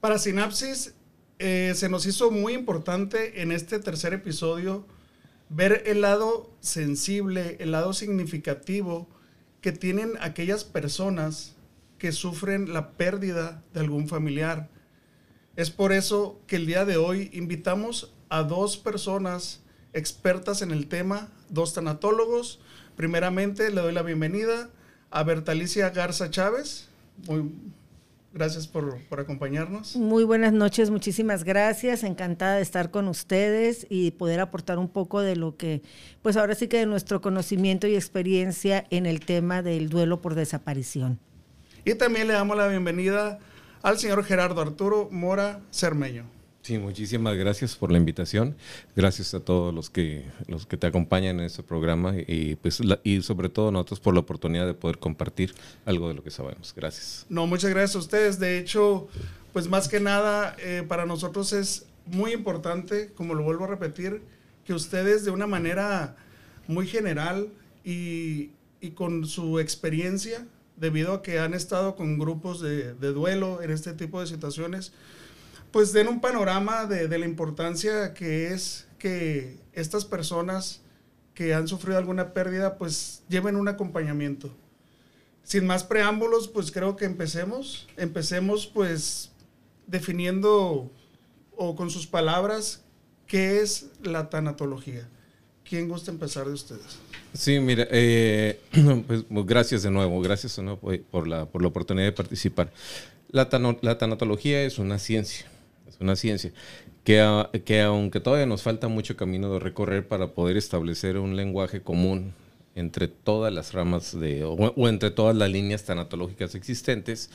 Para Sinapsis eh, se nos hizo muy importante en este tercer episodio ver el lado sensible, el lado significativo que tienen aquellas personas que sufren la pérdida de algún familiar. Es por eso que el día de hoy invitamos a dos personas expertas en el tema, dos tanatólogos. Primeramente le doy la bienvenida a Bertalicia Garza Chávez. Muy, gracias por, por, acompañarnos. Muy buenas noches, muchísimas gracias. Encantada de estar con ustedes y poder aportar un poco de lo que, pues ahora sí que de nuestro conocimiento y experiencia en el tema del duelo por desaparición. Y también le damos la bienvenida al señor Gerardo Arturo Mora Cermeño. Muchísimas gracias por la invitación. Gracias a todos los que los que te acompañan en este programa y pues y sobre todo nosotros por la oportunidad de poder compartir algo de lo que sabemos. Gracias. No, muchas gracias a ustedes. De hecho, pues más que nada eh, para nosotros es muy importante, como lo vuelvo a repetir, que ustedes de una manera muy general y, y con su experiencia, debido a que han estado con grupos de duelo en este tipo de situaciones, pues den un panorama de, de, la importancia que es que estas personas que han sufrido alguna pérdida, pues lleven un acompañamiento. Sin más preámbulos, pues creo que empecemos. Empecemos pues definiendo o con sus palabras qué es la tanatología. ¿Quién gusta empezar de ustedes? Sí, mira, eh, pues gracias de nuevo, gracias de por la, por la oportunidad de participar. La tanatología es una ciencia es una ciencia que, que aunque todavía nos falta mucho camino de recorrer para poder establecer un lenguaje común entre todas las ramas de, o, entre todas las líneas tanatológicas existentes,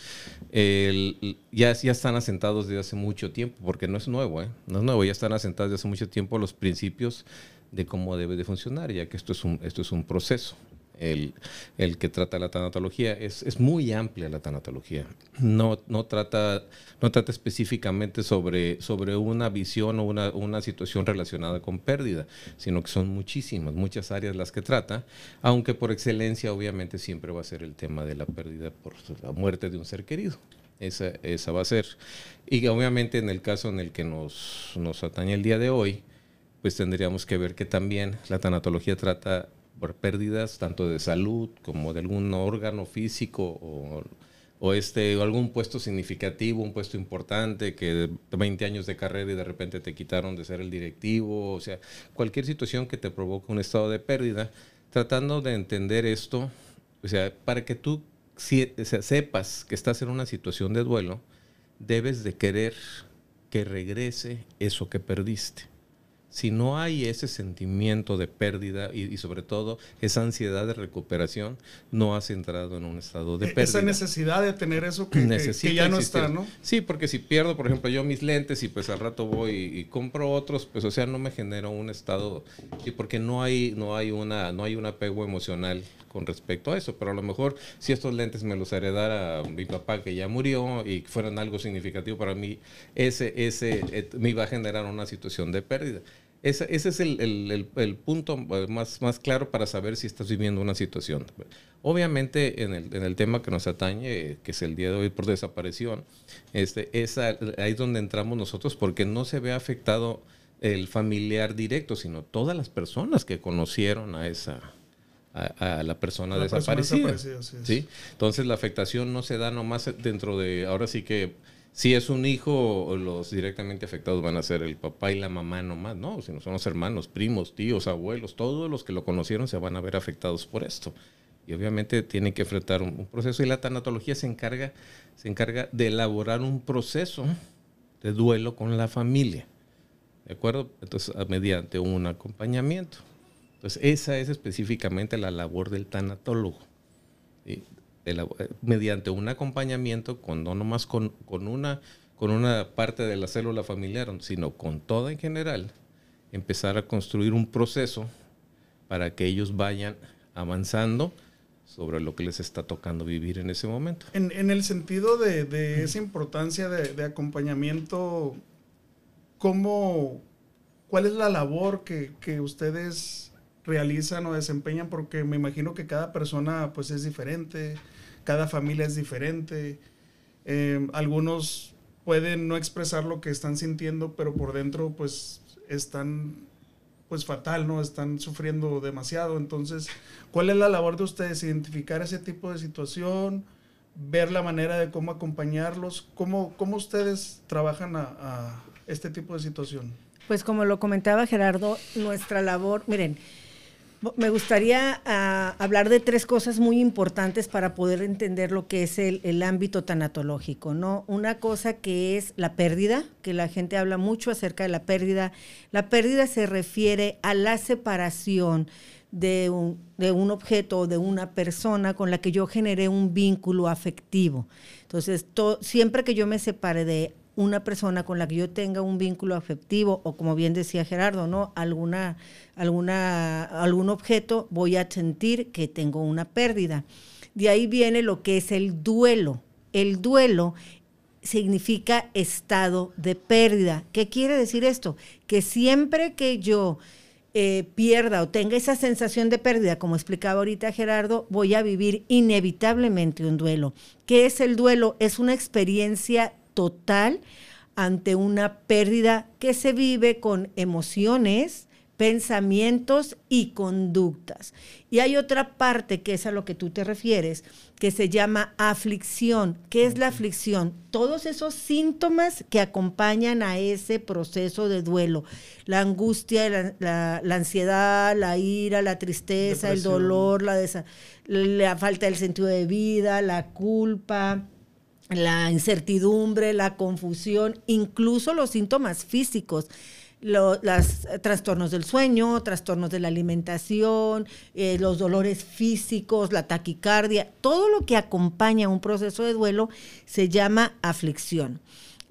ya, ya están asentados desde hace mucho tiempo, porque no es nuevo, ¿eh? no es nuevo, ya están asentados desde hace mucho tiempo los principios de cómo debe de funcionar, ya que esto es un, esto es un proceso el, el, que trata la tanatología. Es, es, muy amplia la tanatología. No, no, trata, no trata específicamente sobre, sobre una visión o una, una, situación relacionada con pérdida, sino que son muchísimas, muchas áreas las que trata, aunque por excelencia obviamente siempre va a ser el tema de la pérdida por la muerte de un ser querido. Esa, esa va a ser. Y obviamente en el caso en el que nos, nos atañe el día de hoy, pues tendríamos que ver que también la tanatología trata por pérdidas tanto de salud como de algún órgano físico o, o este, algún puesto significativo, un puesto importante, que de 20 años de carrera y de repente te quitaron de ser el directivo, o sea, cualquier situación que te provoque un estado de pérdida, tratando de entender esto, o sea, para que tú sepas que estás en una situación de duelo, debes de querer que regrese eso que perdiste si no hay ese sentimiento de pérdida y, y, sobre todo esa ansiedad de recuperación, no has entrado en un estado de pérdida. Esa necesidad de tener eso que, que, que ya no existir. está, ¿no? Sí, porque si pierdo, por ejemplo, yo mis lentes y pues al rato voy y, y, compro otros, pues o sea, no me genera un estado, y porque no hay, no hay una, no hay un apego emocional con respecto a eso, pero a lo mejor si estos lentes me los heredara mi papá que ya murió y fueran algo significativo para mí, ese, ese, me iba a generar una situación de pérdida. Ese, ese es el, el, el, punto más, más claro para saber si estás viviendo una situación. Obviamente, en el, en el tema que nos atañe, que es el día de hoy por desaparición, este, esa, ahí es donde entramos nosotros porque no se ve afectado el familiar directo, sino todas las personas que conocieron a esa, a, a, la persona la desaparecida. Persona sí, ¿sí? Entonces la afectación no se da nomás dentro de, ahora sí que si es un hijo, los directamente afectados van a ser el papá y la mamá nomás, no, sino son los hermanos, primos, tíos, abuelos, todos los que lo conocieron se van a ver afectados por esto. Y obviamente tienen que enfrentar un, un proceso y la tanatología se encarga, se encarga de elaborar un proceso de duelo con la familia. ¿De acuerdo? Entonces, mediante un acompañamiento. Entonces, esa es específicamente la labor del tanatólogo. ¿sí? Mediante un acompañamiento, con, no nomás con, con, una, con una parte de la célula familiar, sino con toda en general, empezar a construir un proceso para que ellos vayan avanzando sobre lo que les está tocando vivir en ese momento. En, en el sentido de, de esa importancia de, de, acompañamiento, ¿cómo, ¿cuál es la labor que, que ustedes realizan o desempeñan? Porque me imagino que cada persona pues es diferente cada familia es diferente. Eh, algunos pueden no expresar lo que están sintiendo, pero por dentro pues están pues fatal, ¿no? Están sufriendo demasiado. Entonces, ¿cuál es la labor de ustedes? Identificar ese tipo de situación, ver la manera de cómo acompañarlos. ¿Cómo, cómo ustedes trabajan a este tipo de situación? Pues como lo comentaba Gerardo, nuestra labor, miren, me gustaría uh, hablar de tres cosas muy importantes para poder entender lo que es el, ámbito tanatológico, ¿no? Una cosa que es la pérdida, que la gente habla mucho acerca de la pérdida. La pérdida se refiere a la separación de un, de un objeto o de una persona con la que yo generé un vínculo afectivo. Entonces, to, siempre que yo me separe de una persona con la que yo tenga un vínculo afectivo o como bien decía Gerardo, ¿no? Alguna, alguna, algún objeto, voy a sentir que tengo una pérdida. De ahí viene lo que es el duelo. El duelo significa estado de pérdida. ¿Qué quiere decir esto? Que siempre que yo eh, pierda o tenga esa sensación de pérdida, como explicaba ahorita Gerardo, voy a vivir inevitablemente un duelo. ¿Qué es el duelo? Es una experiencia total ante una pérdida que se vive con emociones, pensamientos y conductas. Y hay otra parte que es a lo que tú te refieres, que se llama aflicción. ¿Qué es la aflicción? Todos esos síntomas que acompañan a ese proceso de duelo. La angustia, la, la, la ansiedad, la ira, la tristeza, Depresión. el dolor, la, la falta del sentido de vida, la culpa, la incertidumbre, la confusión, incluso los síntomas físicos. Los trastornos del sueño, trastornos de la alimentación, eh, los dolores físicos, la taquicardia, todo lo que acompaña un proceso de duelo se llama aflicción.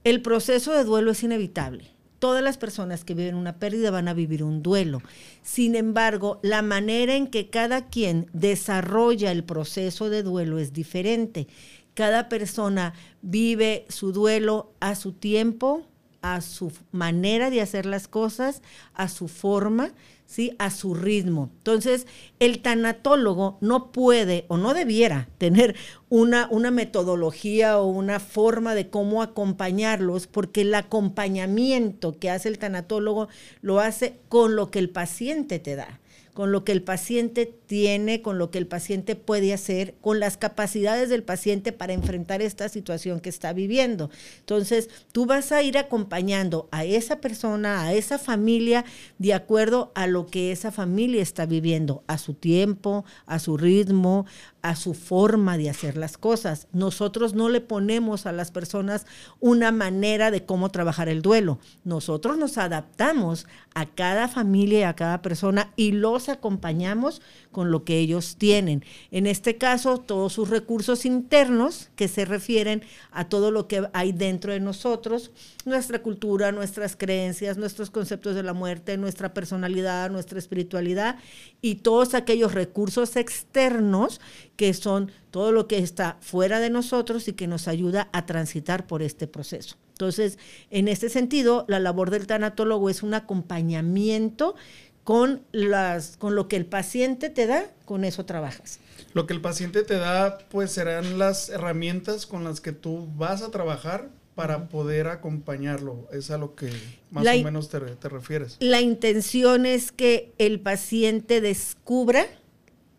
El proceso de duelo es inevitable. Todas las personas que viven una pérdida van a vivir un duelo. Sin embargo, la manera en que cada quien desarrolla el proceso de duelo es diferente cada persona vive su duelo a su tiempo, a su manera de hacer las cosas, a su forma, ¿sí? a su ritmo. Entonces, el tanatólogo no puede o no debiera tener una, una metodología o una forma de cómo acompañarlos, porque el acompañamiento que hace el tanatólogo lo hace con lo que el paciente te da con lo que el paciente tiene, con lo que el paciente puede hacer, con las capacidades del paciente para enfrentar esta situación que está viviendo. Entonces, tú vas a ir acompañando a esa persona, a esa familia, de acuerdo a lo que esa familia está viviendo, a su tiempo, a su ritmo, a su forma de hacer las cosas. Nosotros no le ponemos a las personas una manera de cómo trabajar el duelo. Nosotros nos adaptamos a cada familia y a cada persona y los acompañamos con lo que ellos tienen. En este caso, todos sus recursos internos que se refieren a todo lo que hay dentro de nosotros, nuestra cultura, nuestras creencias, nuestros conceptos de la muerte, nuestra personalidad, nuestra espiritualidad y todos aquellos recursos externos que son todo lo que está fuera de nosotros y que nos ayuda a transitar por este proceso. Entonces, en este sentido, la labor del tanatólogo es un acompañamiento con, las, con lo que el paciente te da, con eso trabajas. Lo que el paciente te da, pues serán las herramientas con las que tú vas a trabajar para poder acompañarlo. Es a lo que más la, o menos te, te refieres. La intención es que el paciente descubra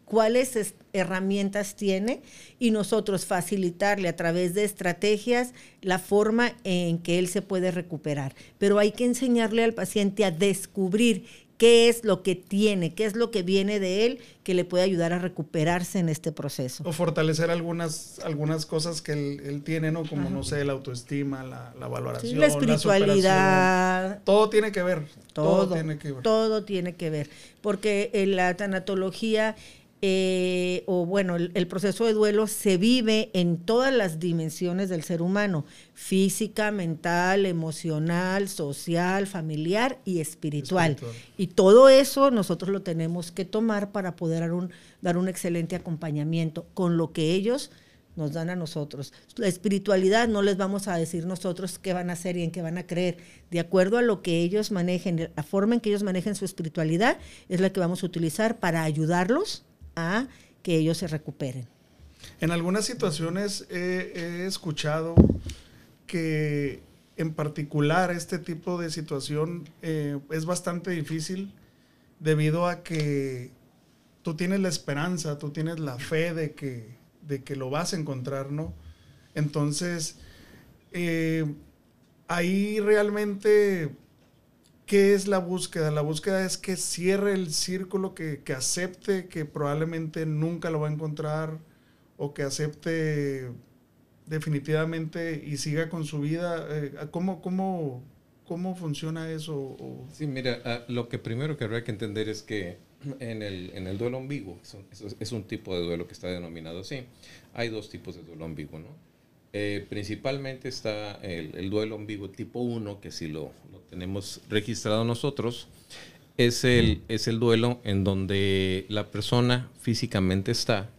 cuáles herramientas tiene y nosotros facilitarle a través de estrategias la forma en que él se puede recuperar. Pero hay que enseñarle al paciente a descubrir qué es lo que tiene, qué es lo que viene de él que le puede ayudar a recuperarse en este proceso. O fortalecer algunas, algunas cosas que él, él tiene, ¿no? Como, Ajá. no sé, la autoestima, la, la valoración, sí, la espiritualidad. La todo tiene que ver. Todo, todo, tiene que ver. Todo tiene que ver. Porque en la tanatología eh, o bueno, el, el, proceso de duelo se vive en todas las dimensiones del ser humano, física, mental, emocional, social, familiar y espiritual. espiritual. Y todo eso nosotros lo tenemos que tomar para poder dar un, dar un excelente acompañamiento con lo que ellos nos dan a nosotros. La espiritualidad no les vamos a decir nosotros qué van a hacer y en qué van a creer. De acuerdo a lo que ellos manejen, la forma en que ellos manejen su espiritualidad es la que vamos a utilizar para ayudarlos a que ellos se recuperen. En algunas situaciones he, escuchado que en particular este tipo de situación eh, es bastante difícil debido a que tú tienes la esperanza, tú tienes la fe de que, de que lo vas a encontrar, ¿no? Entonces, eh, ahí realmente, ¿qué es la búsqueda? La búsqueda es que cierre el círculo, que, que acepte que probablemente nunca lo va a encontrar o que acepte definitivamente y siga con su vida. Eh, ¿cómo, cómo, cómo funciona eso? Sí, mira, ah, lo que primero que habría que entender es que en el, en el duelo ambiguo, es es un tipo de duelo que está denominado así, hay dos tipos de duelo ambiguo, ¿no? Eh, principalmente está el, el, duelo ambiguo tipo 1, que si lo, lo, tenemos registrado nosotros, es el, es el duelo en donde la persona físicamente está,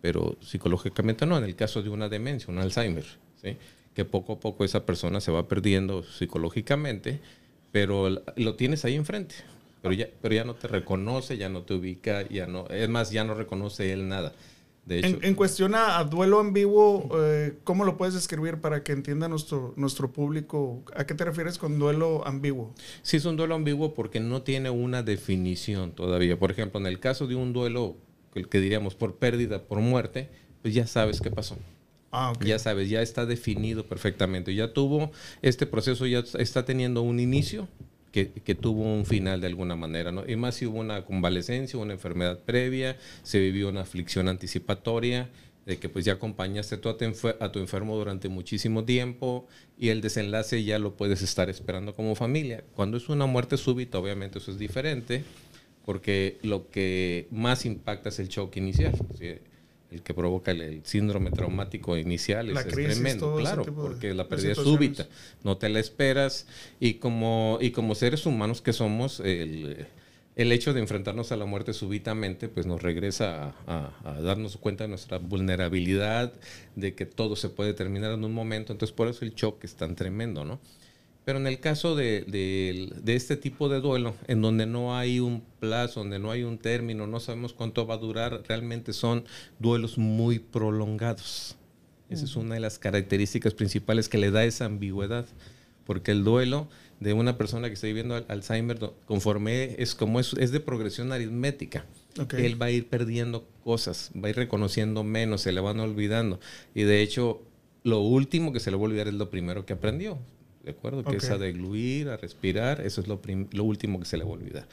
pero psicológicamente no, en el caso de una demencia, un Alzheimer, ¿sí? que poco a poco esa persona se va perdiendo psicológicamente, pero lo tienes ahí enfrente, pero ya, pero ya no te reconoce, ya no te ubica, ya no, es más, ya no reconoce él nada. De hecho, en, en, cuestión a, duelo ambiguo, eh, ¿cómo lo puedes describir para que entienda nuestro, nuestro público? ¿A qué te refieres con duelo ambiguo? Sí, es un duelo ambiguo porque no tiene una definición todavía. Por ejemplo, en el caso de un duelo que, que diríamos por pérdida, por muerte, pues ya sabes qué pasó. Ah, okay. Ya sabes, ya está definido perfectamente. Ya tuvo, este proceso ya está teniendo un inicio que, tuvo un final de alguna manera, ¿no? Y más si hubo una convalecencia, una enfermedad previa, se vivió una aflicción anticipatoria, de que pues ya acompañaste a tu, a tu, enfermo durante muchísimo tiempo y el desenlace ya lo puedes estar esperando como familia. Cuando es una muerte súbita, obviamente eso es diferente, porque lo que más impacta es el shock inicial. El que provoca el, el, síndrome traumático inicial es, crisis, tremendo, claro, porque la pérdida es súbita, no te la esperas y como, y como seres humanos que somos, el, el hecho de enfrentarnos a la muerte súbitamente, pues nos regresa a, a, a, darnos cuenta de nuestra vulnerabilidad, de que todo se puede terminar en un momento, entonces por eso el shock es tan tremendo, ¿no? Pero en el caso de, de, de, este tipo de duelo, en donde no hay un plazo, donde no hay un término, no sabemos cuánto va a durar, realmente son duelos muy prolongados. Esa es una de las características principales que le da esa ambigüedad, porque el duelo de una persona que está viviendo Alzheimer, conforme es como es, es de progresión aritmética. Okay. Él va a ir perdiendo cosas, va a ir reconociendo menos, se le van olvidando. Y de hecho, lo último que se le va a olvidar es lo primero que aprendió. ¿De acuerdo? Okay. Que es a degluir, a respirar, eso es lo, lo, último que se le va a olvidar.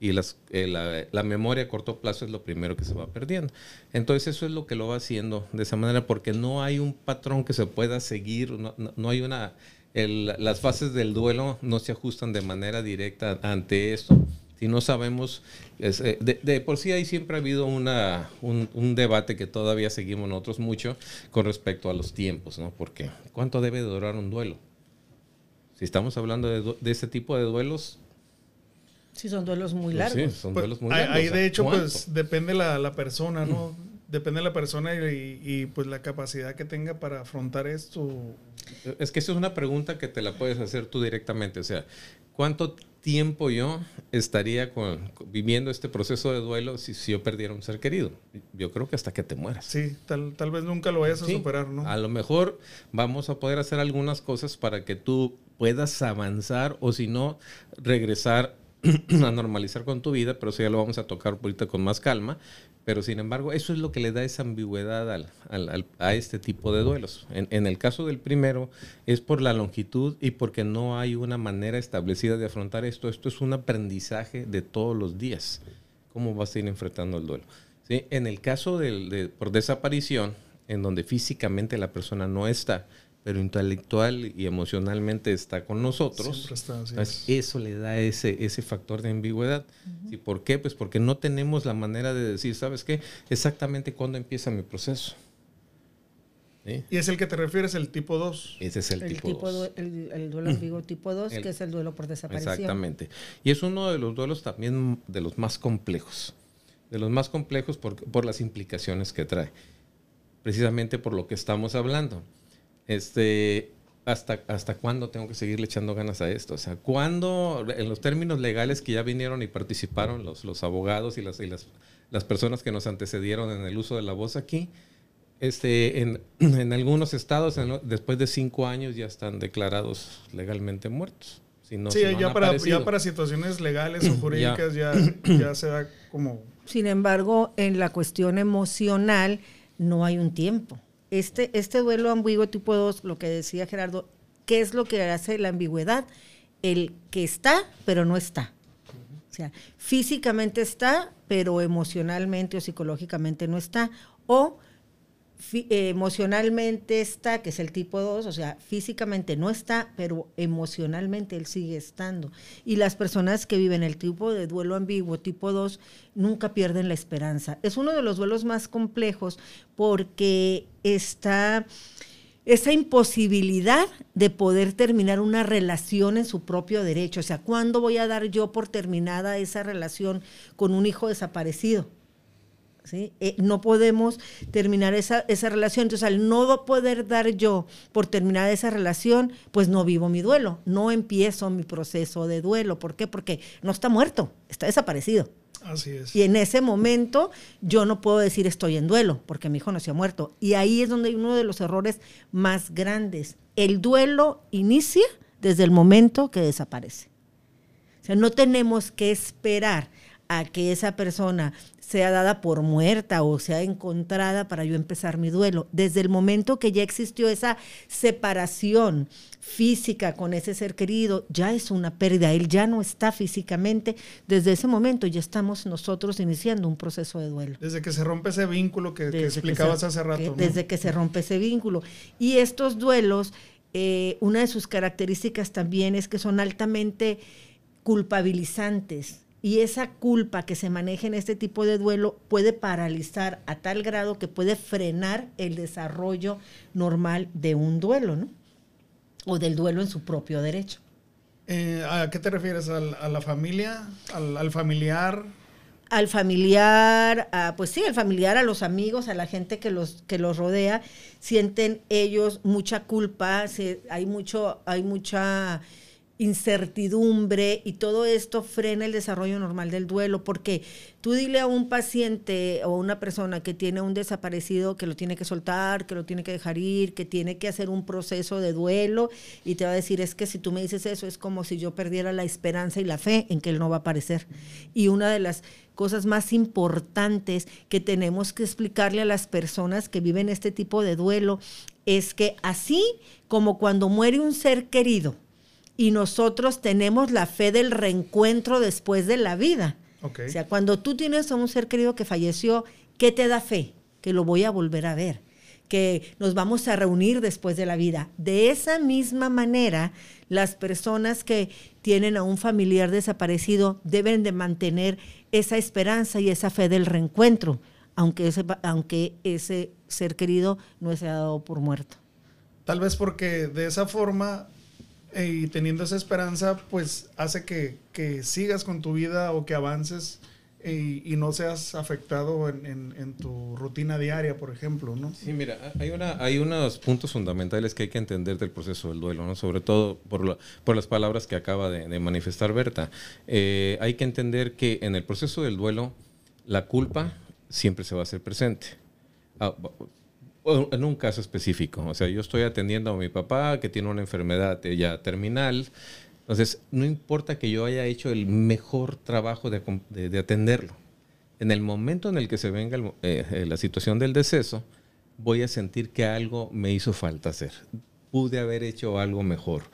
Y las, eh, la, la, memoria a corto plazo es lo primero que se va perdiendo. Entonces eso es lo que lo va haciendo de esa manera, porque no hay un patrón que se pueda seguir, no, no, no hay una... El, las fases del duelo no se ajustan de manera directa ante esto. Si no sabemos, es, eh, de, de, por sí ahí siempre ha habido una, un, un, debate que todavía seguimos nosotros mucho con respecto a los tiempos, ¿no? Porque ¿cuánto debe durar un duelo? Si estamos hablando de, de ese tipo de duelos. Sí, son duelos muy largos. Pues sí, son pues, duelos muy largos. Ahí, de hecho, ¿cuánto? pues depende la, la persona, ¿no? Mm. Depende de la persona y, y, pues la capacidad que tenga para afrontar esto. Es que eso es una pregunta que te la puedes hacer tú directamente. O sea, ¿cuánto tiempo yo estaría con, viviendo este proceso de duelo si, si, yo perdiera un ser querido? Yo creo que hasta que te mueras. Sí, tal, tal vez nunca lo vayas a sí, superar, ¿no? A lo mejor vamos a poder hacer algunas cosas para que tú puedas avanzar o si no, regresar a normalizar con tu vida, pero eso ya lo vamos a tocar ahorita con más calma. Pero sin embargo, eso es lo que le da esa ambigüedad a este tipo de duelos. En, el caso del primero, es por la longitud y porque no hay una manera establecida de afrontar esto. Esto es un aprendizaje de todos los días. ¿Cómo vas a ir enfrentando el duelo? ¿Sí? En el caso de, por desaparición, en donde físicamente la persona no está, pero intelectual y emocionalmente está con nosotros, está, entonces eso le da ese, ese factor de ambigüedad. Uh -huh. ¿Y por qué? Pues porque no tenemos la manera de decir, ¿sabes qué? Exactamente cuándo empieza mi proceso. ¿Sí? ¿Y es el que te refieres, el tipo 2? Ese es el, el tipo 2. El, el, duelo ambiguo tipo 2, que es el duelo por desaparición. Exactamente. Y es uno de los duelos también de los más complejos. De los más complejos por, por las implicaciones que trae. Precisamente por lo que estamos hablando este, ¿hasta, ¿hasta cuándo tengo que seguirle echando ganas a esto? O sea, ¿cuándo, en los términos legales que ya vinieron y participaron los, los abogados y, las, y las, las personas que nos antecedieron en el uso de la voz aquí, Este, en, en algunos estados, en después de cinco años, ya están declarados legalmente muertos. Si no, sí, si no ya, para, ya para situaciones legales o jurídicas ya, ya se da como... Sin embargo, en la cuestión emocional no hay un tiempo. Este, este duelo ambiguo tipo 2, lo que decía Gerardo, ¿qué es lo que hace la ambigüedad? El que está, pero no está. O sea, físicamente está, pero emocionalmente o psicológicamente no está. O emocionalmente está, que es el tipo 2, o sea, físicamente no está, pero emocionalmente él sigue estando. Y las personas que viven el tipo de duelo ambiguo, tipo 2, nunca pierden la esperanza. Es uno de los duelos más complejos porque está esa imposibilidad de poder terminar una relación en su propio derecho. O sea, ¿cuándo voy a dar yo por terminada esa relación con un hijo desaparecido? ¿Sí? Eh, no podemos terminar esa, esa relación. Entonces, al no poder dar yo por terminada esa relación, pues no vivo mi duelo, no empiezo mi proceso de duelo. ¿Por qué? Porque no está muerto, está desaparecido. Así es. Y en ese momento yo no puedo decir estoy en duelo, porque mi hijo no se ha muerto. Y ahí es donde hay uno de los errores más grandes. El duelo inicia desde el momento que desaparece. O sea, no tenemos que esperar a que esa persona sea dada por muerta o sea encontrada para yo empezar mi duelo. Desde el momento que ya existió esa separación física con ese ser querido, ya es una pérdida, él ya no está físicamente, desde ese momento ya estamos nosotros iniciando un proceso de duelo. Desde que se rompe ese vínculo que, explicabas se- hace rato. que- ¿no? Desde que se rompe ese vínculo. Y estos duelos, eh, una de sus características también es que son altamente culpabilizantes. Y esa culpa que se maneja en este tipo de duelo puede paralizar a tal grado que puede frenar el desarrollo normal de un duelo, ¿no? O del duelo en su propio derecho. Eh, ¿A qué te refieres? ¿Al- ¿A, la familia? ¿Al, al familiar? al familiar, a, pues sí, al familiar, a los amigos, a la gente que los, que los rodea, sienten ellos mucha culpa, se- hay, mucho, hay mucha incertidumbre y todo esto frena el desarrollo normal del duelo, porque tú dile a un paciente o a una persona que tiene un desaparecido que lo tiene que soltar, que lo tiene que dejar ir, que tiene que hacer un proceso de duelo y te va a decir, es que si tú me dices eso es como si yo perdiera la esperanza y la fe en que él no va a aparecer. Y una de las cosas más importantes que tenemos que explicarle a las personas que viven este tipo de duelo es que así como cuando muere un ser querido y nosotros tenemos la fe del reencuentro después de la vida. Ok. O sea, cuando tú tienes a un ser querido que falleció, ¿qué te da fe? Que lo voy a volver a ver, que nos vamos a reunir después de la vida. De esa misma manera, las personas que tienen a un familiar desaparecido deben de mantener esa esperanza y esa fe del reencuentro, aunque ese, aunque ese ser querido no se ha dado por muerto. Tal vez porque de esa forma y teniendo esa esperanza, pues hace que, que sigas con tu vida o que avances eh, y, y no seas afectado en, en- en tu rutina diaria, por ejemplo, ¿no? Sí, mira, hay, una, hay unos puntos fundamentales que hay que entender del proceso del duelo, ¿no? sobre todo por, la- por las palabras que acaba de, de manifestar Berta. Eh, hay que entender que en el proceso del duelo, la culpa siempre se va a hacer presente. Ah, en un caso específico, o sea, yo estoy atendiendo a mi papá que tiene una enfermedad ya terminal, entonces no importa que yo haya hecho el mejor trabajo de, de- de atenderlo, en el momento en el que se venga el eh, eh, la situación del deceso, voy a sentir que algo me hizo falta hacer. Pude haber hecho algo mejor,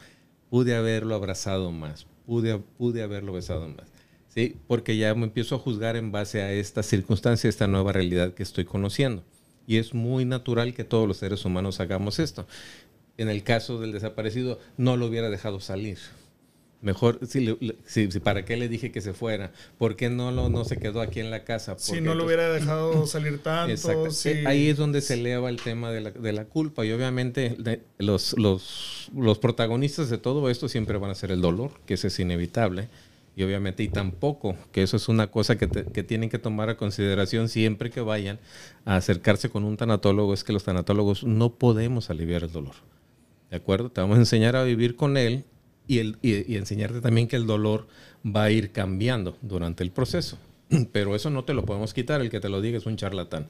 pude haberlo abrazado más, pude, pude haberlo besado más. ¿sí? Porque ya me empiezo a juzgar en base a esta circunstancia, esta nueva realidad que estoy conociendo. Y es muy natural que todos los seres humanos hagamos esto. En el caso del desaparecido, no lo hubiera dejado salir. Mejor, si, ¿para qué le dije que se fuera? ¿Por qué no, lo, no se quedó aquí en la casa? Si no lo hubiera dejado salir tanto, Exacto. si- Eh, Ahí es donde se eleva el tema de la, de la culpa y obviamente de- los, los, los protagonistas de todo esto siempre van a ser el dolor, que ese es inevitable. Y obviamente, y tampoco, que eso es una cosa que, que tienen que tomar a consideración siempre que vayan a acercarse con un tanatólogo, es que los tanatólogos no podemos aliviar el dolor. ¿De acuerdo? Te vamos a enseñar a vivir con él y, el, y enseñarte también que el dolor va a ir cambiando durante el proceso. pero eso no te lo podemos quitar, el que te lo diga es un charlatán.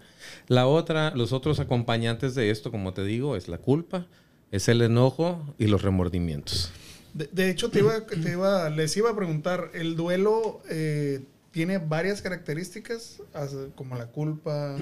La otra, los otros acompañantes de esto, como te digo, es la culpa, es el enojo y los remordimientos. De, hecho, te iba, te iba, les iba a preguntar, ¿el duelo eh, tiene varias características, como la culpa?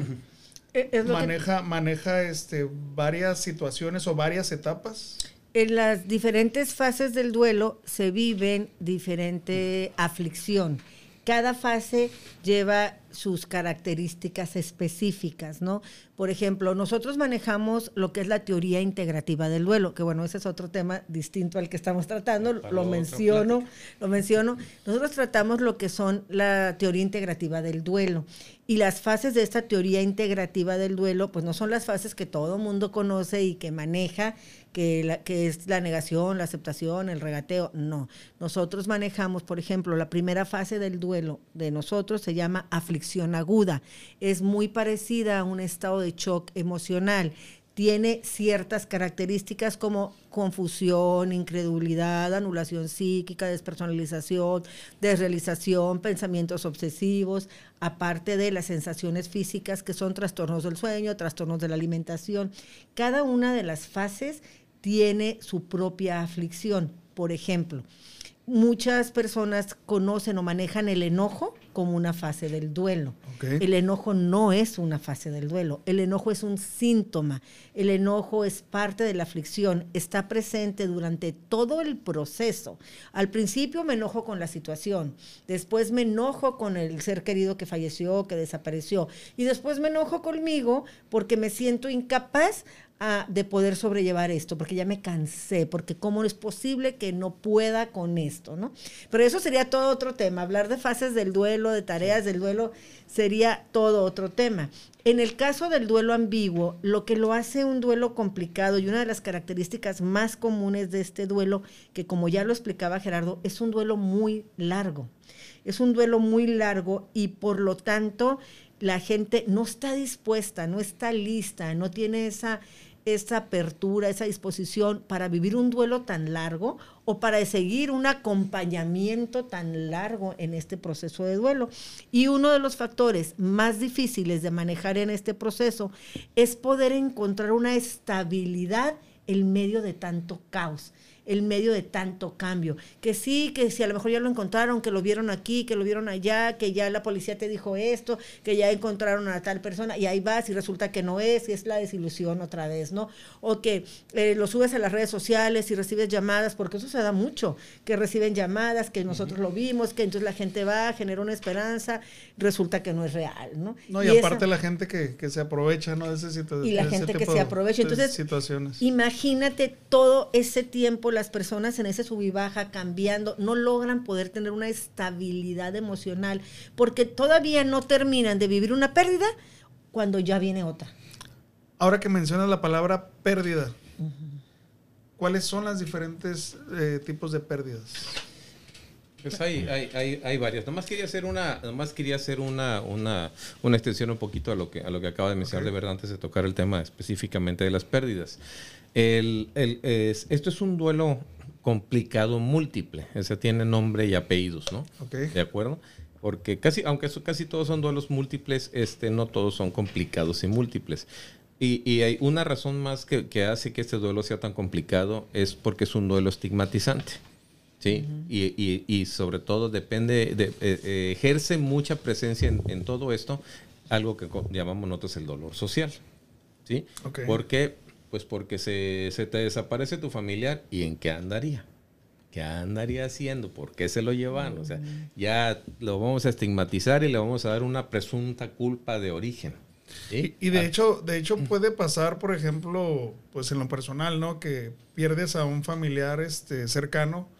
Eh, maneja, maneja este, varias situaciones o varias etapas en las diferentes fases del duelo se viven diferente aflicción. Cada fase lleva sus características específicas, ¿no? Por ejemplo, nosotros manejamos lo que es la teoría integrativa del duelo, que bueno, ese es otro tema distinto al que estamos tratando, lo menciono, lo menciono. Nosotros tratamos lo que son la teoría integrativa del duelo. Y las fases de esta teoría integrativa del duelo, pues no son las fases que todo mundo conoce y que maneja que, la, que es la negación, la aceptación, el regateo. No, nosotros manejamos, por ejemplo, la primera fase del duelo de nosotros se llama aflicción aguda. Es muy parecida a un estado de shock emocional tiene ciertas características como confusión, incredulidad, anulación psíquica, despersonalización, desrealización, pensamientos obsesivos, aparte de las sensaciones físicas que son trastornos del sueño, trastornos de la alimentación. Cada una de las fases tiene su propia aflicción. Por ejemplo, muchas personas conocen o manejan el enojo como una fase del duelo. El enojo no es una fase del duelo, el enojo es un síntoma, el enojo es parte de la aflicción, está presente durante todo el proceso. Al principio me enojo con la situación, después me enojo con el ser querido que falleció, que desapareció, y después me enojo conmigo porque me siento incapaz de poder sobrellevar esto, porque ya me cansé, porque cómo es posible que no pueda con esto, ¿no? Pero eso sería todo otro tema, hablar de fases del duelo, de tareas del duelo, sería todo otro tema. En el caso del duelo ambiguo, lo que lo hace un duelo complicado y una de las características más comunes de este duelo, que como ya lo explicaba Gerardo, es un duelo muy largo. Es un duelo muy largo y por lo tanto la gente no está dispuesta, no está lista, no tiene esa esa apertura, esa disposición para vivir un duelo tan largo o para seguir un acompañamiento tan largo en este proceso de duelo. Y uno de los factores más difíciles de manejar en este proceso es poder encontrar una estabilidad en medio de tanto caos el medio de tanto cambio. Que sí, que si a lo mejor ya lo encontraron, que lo vieron aquí, que lo vieron allá, que ya la policía te dijo esto, que ya encontraron a tal persona y ahí vas y resulta que no es, y es la desilusión otra vez, ¿no? O que eh, lo subes a las redes sociales y recibes llamadas, porque eso se da mucho, que reciben llamadas, que nosotros lo vimos, que entonces la gente va, genera una esperanza, resulta que no es real, ¿no? No, y, aparte la gente que, se aprovecha, ¿no? De ese y la gente que se aprovecha. Entonces, situaciones. imagínate todo ese tiempo las personas en ese sub y baja cambiando no logran poder tener una estabilidad emocional porque todavía no terminan de vivir una pérdida cuando ya viene otra. Ahora que mencionas la palabra pérdida, ¿cuáles son los diferentes eh, tipos de pérdidas? Pues hay, hay, hay, varias. Nomás quería hacer una, nomás quería hacer una, una, una, extensión un poquito a lo que, a lo que acaba de mencionar de verdad antes de tocar el tema específicamente de las pérdidas. El, el, es, esto es un duelo complicado múltiple. Ese tiene nombre y apellidos, ¿no? ¿De acuerdo? Porque casi, aunque casi todos son duelos múltiples, este, no todos son complicados y múltiples. Y, y hay una razón más que, que, hace que este duelo sea tan complicado es porque es un duelo estigmatizante. ¿sí? y, y, y, sobre todo depende, de, eh, eh, ejerce mucha presencia en, en, todo esto, algo que llamamos nosotros el dolor social. ¿sí? Porque pues porque se, te desaparece tu familiar y en qué andaría. ¿Qué andaría haciendo? ¿Por qué se lo llevan? O sea, mm. ya lo vamos a estigmatizar y le vamos a dar una presunta culpa de origen. Y, de ah. hecho, de hecho puede pasar, por ejemplo, pues en lo personal, ¿no? Que pierdes a un familiar este, cercano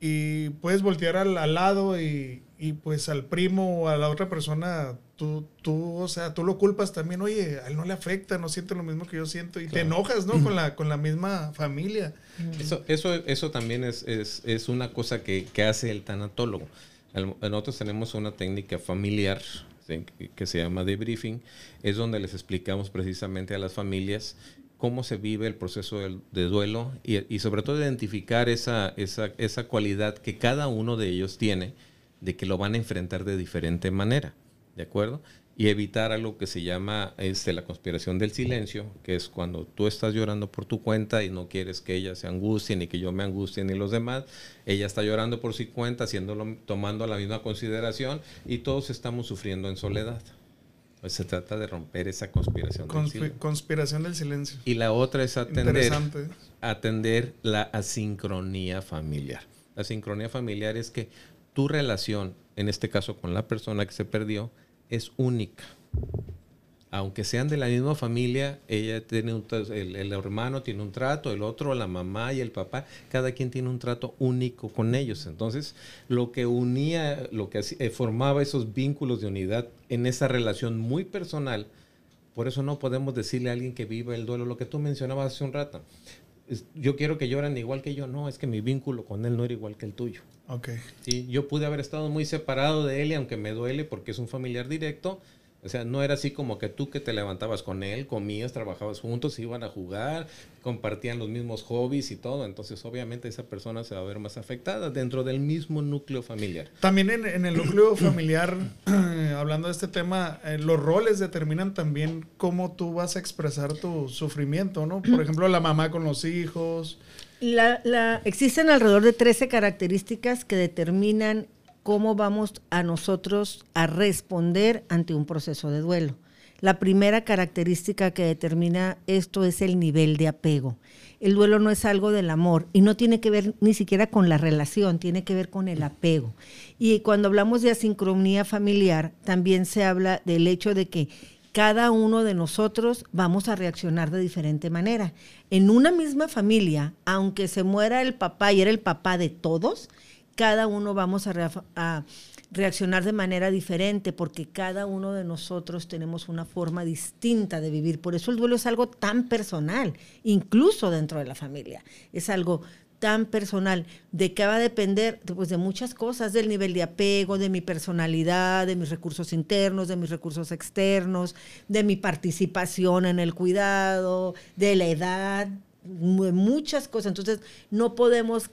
y puedes voltear al, al lado y, y, pues al primo o a la otra persona tú, tú, o sea, tú lo culpas también, oye, a él no le afecta, no siente lo mismo que yo siento, y te enojas, ¿no? Con la, con la misma familia. Eso, eso, eso también es, es, es una cosa que, que, hace el tanatólogo. Nosotros tenemos una técnica familiar que se llama debriefing, es donde les explicamos precisamente a las familias cómo se vive el proceso de, de duelo y, y, sobre todo identificar esa, esa, esa cualidad que cada uno de ellos tiene de que lo van a enfrentar de diferente manera, ¿de acuerdo? Y evitar algo que se llama este, la conspiración del silencio, que es cuando tú estás llorando por tu cuenta y no quieres que ella se angustie, ni que yo me angustie, ni los demás. Ella está llorando por su cuenta, haciéndolo, tomando la misma consideración, y todos estamos sufriendo en soledad. Pues se trata de romper esa conspiración del silencio. Conspiración del silencio. Y la otra es atender, atender la asincronía familiar. La sincronía familiar es que tu relación, en este caso con la persona que se perdió, es única. Aunque sean de la misma familia, ella tiene un, el, el, hermano tiene un trato, el otro, la mamá y el papá, cada quien tiene un trato único con ellos. Entonces, lo que unía, lo que eh, formaba esos vínculos de unidad en esa relación muy personal, por eso no podemos decirle a alguien que viva el duelo, lo que tú mencionabas hace un rato yo quiero que lloren igual que yo. No, es que mi vínculo con él no era igual que el tuyo. Ok. Sí, yo pude haber estado muy separado de él y aunque me duele porque es un familiar directo, o sea, no era así como que tú que te levantabas con él, comías, trabajabas juntos, iban a jugar, compartían los mismos hobbies y todo. Entonces, obviamente, esa persona se va a ver más afectada dentro del mismo núcleo familiar. También en, el núcleo familiar, hablando de este tema, eh, los roles determinan también cómo tú vas a expresar tu sufrimiento, ¿no? Por ejemplo, la mamá con los hijos. La, la, existen alrededor de 13 características que determinan cómo vamos a nosotros a responder ante un proceso de duelo. La primera característica que determina esto es el nivel de apego. El duelo no es algo del amor y no tiene que ver ni siquiera con la relación, tiene que ver con el apego. Y cuando hablamos de asincronía familiar, también se habla del hecho de que cada uno de nosotros vamos a reaccionar de diferente manera. En una misma familia, aunque se muera el papá y era el papá de todos, cada uno vamos a, reaccionar de manera diferente porque cada uno de nosotros tenemos una forma distinta de vivir. Por eso el duelo es algo tan personal, incluso dentro de la familia. Es algo tan personal, de que va a depender pues, de muchas cosas, del nivel de apego, de mi personalidad, de mis recursos internos, de mis recursos externos, de mi participación en el cuidado, de la edad, muchas cosas. Entonces, no podemos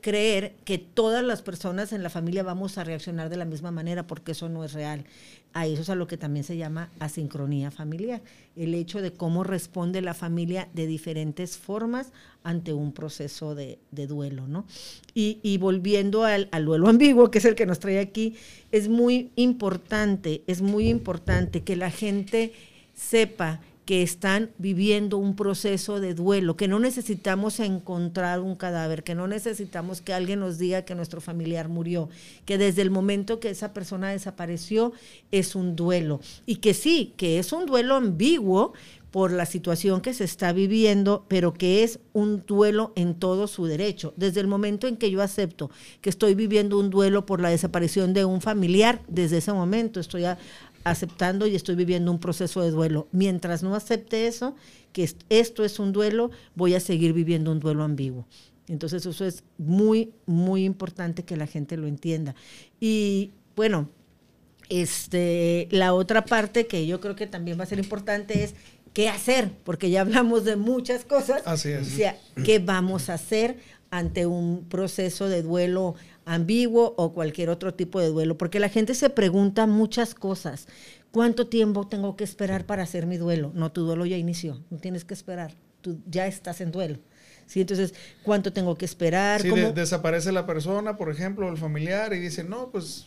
creer que todas las personas en la familia vamos a reaccionar de la misma manera, porque eso no es real. A eso es a lo que también se llama asincronía familiar, el hecho de cómo responde la familia de diferentes formas ante un proceso de, duelo. ¿no? Y, volviendo al, al duelo ambiguo, que es el que nos trae aquí, es muy importante, es muy importante que la gente sepa que están viviendo un proceso de duelo, que no necesitamos encontrar un cadáver, que no necesitamos que alguien nos diga que nuestro familiar murió, que desde el momento que esa persona desapareció es un duelo y que sí, que es un duelo ambiguo por la situación que se está viviendo, pero que es un duelo en todo su derecho. Desde el momento en que yo acepto que estoy viviendo un duelo por la desaparición de un familiar, desde ese momento estoy a, aceptando y estoy viviendo un proceso de duelo. Mientras no acepte eso, que esto es un duelo, voy a seguir viviendo un duelo ambiguo. Entonces eso es muy, muy importante que la gente lo entienda. Y bueno, este, la otra parte que yo creo que también va a ser importante es qué hacer, porque ya hablamos de muchas cosas. Así es. O sea, ¿qué vamos a hacer ante un proceso de duelo ambiguo o cualquier otro tipo de duelo, porque la gente se pregunta muchas cosas. ¿Cuánto tiempo tengo que esperar para hacer mi duelo? No, tu duelo ya inició, no tienes que esperar, tú ya estás en duelo. ¿Sí? Entonces, ¿cuánto tengo que esperar? Si desaparece la persona, por ejemplo, el familiar, y dice, no, pues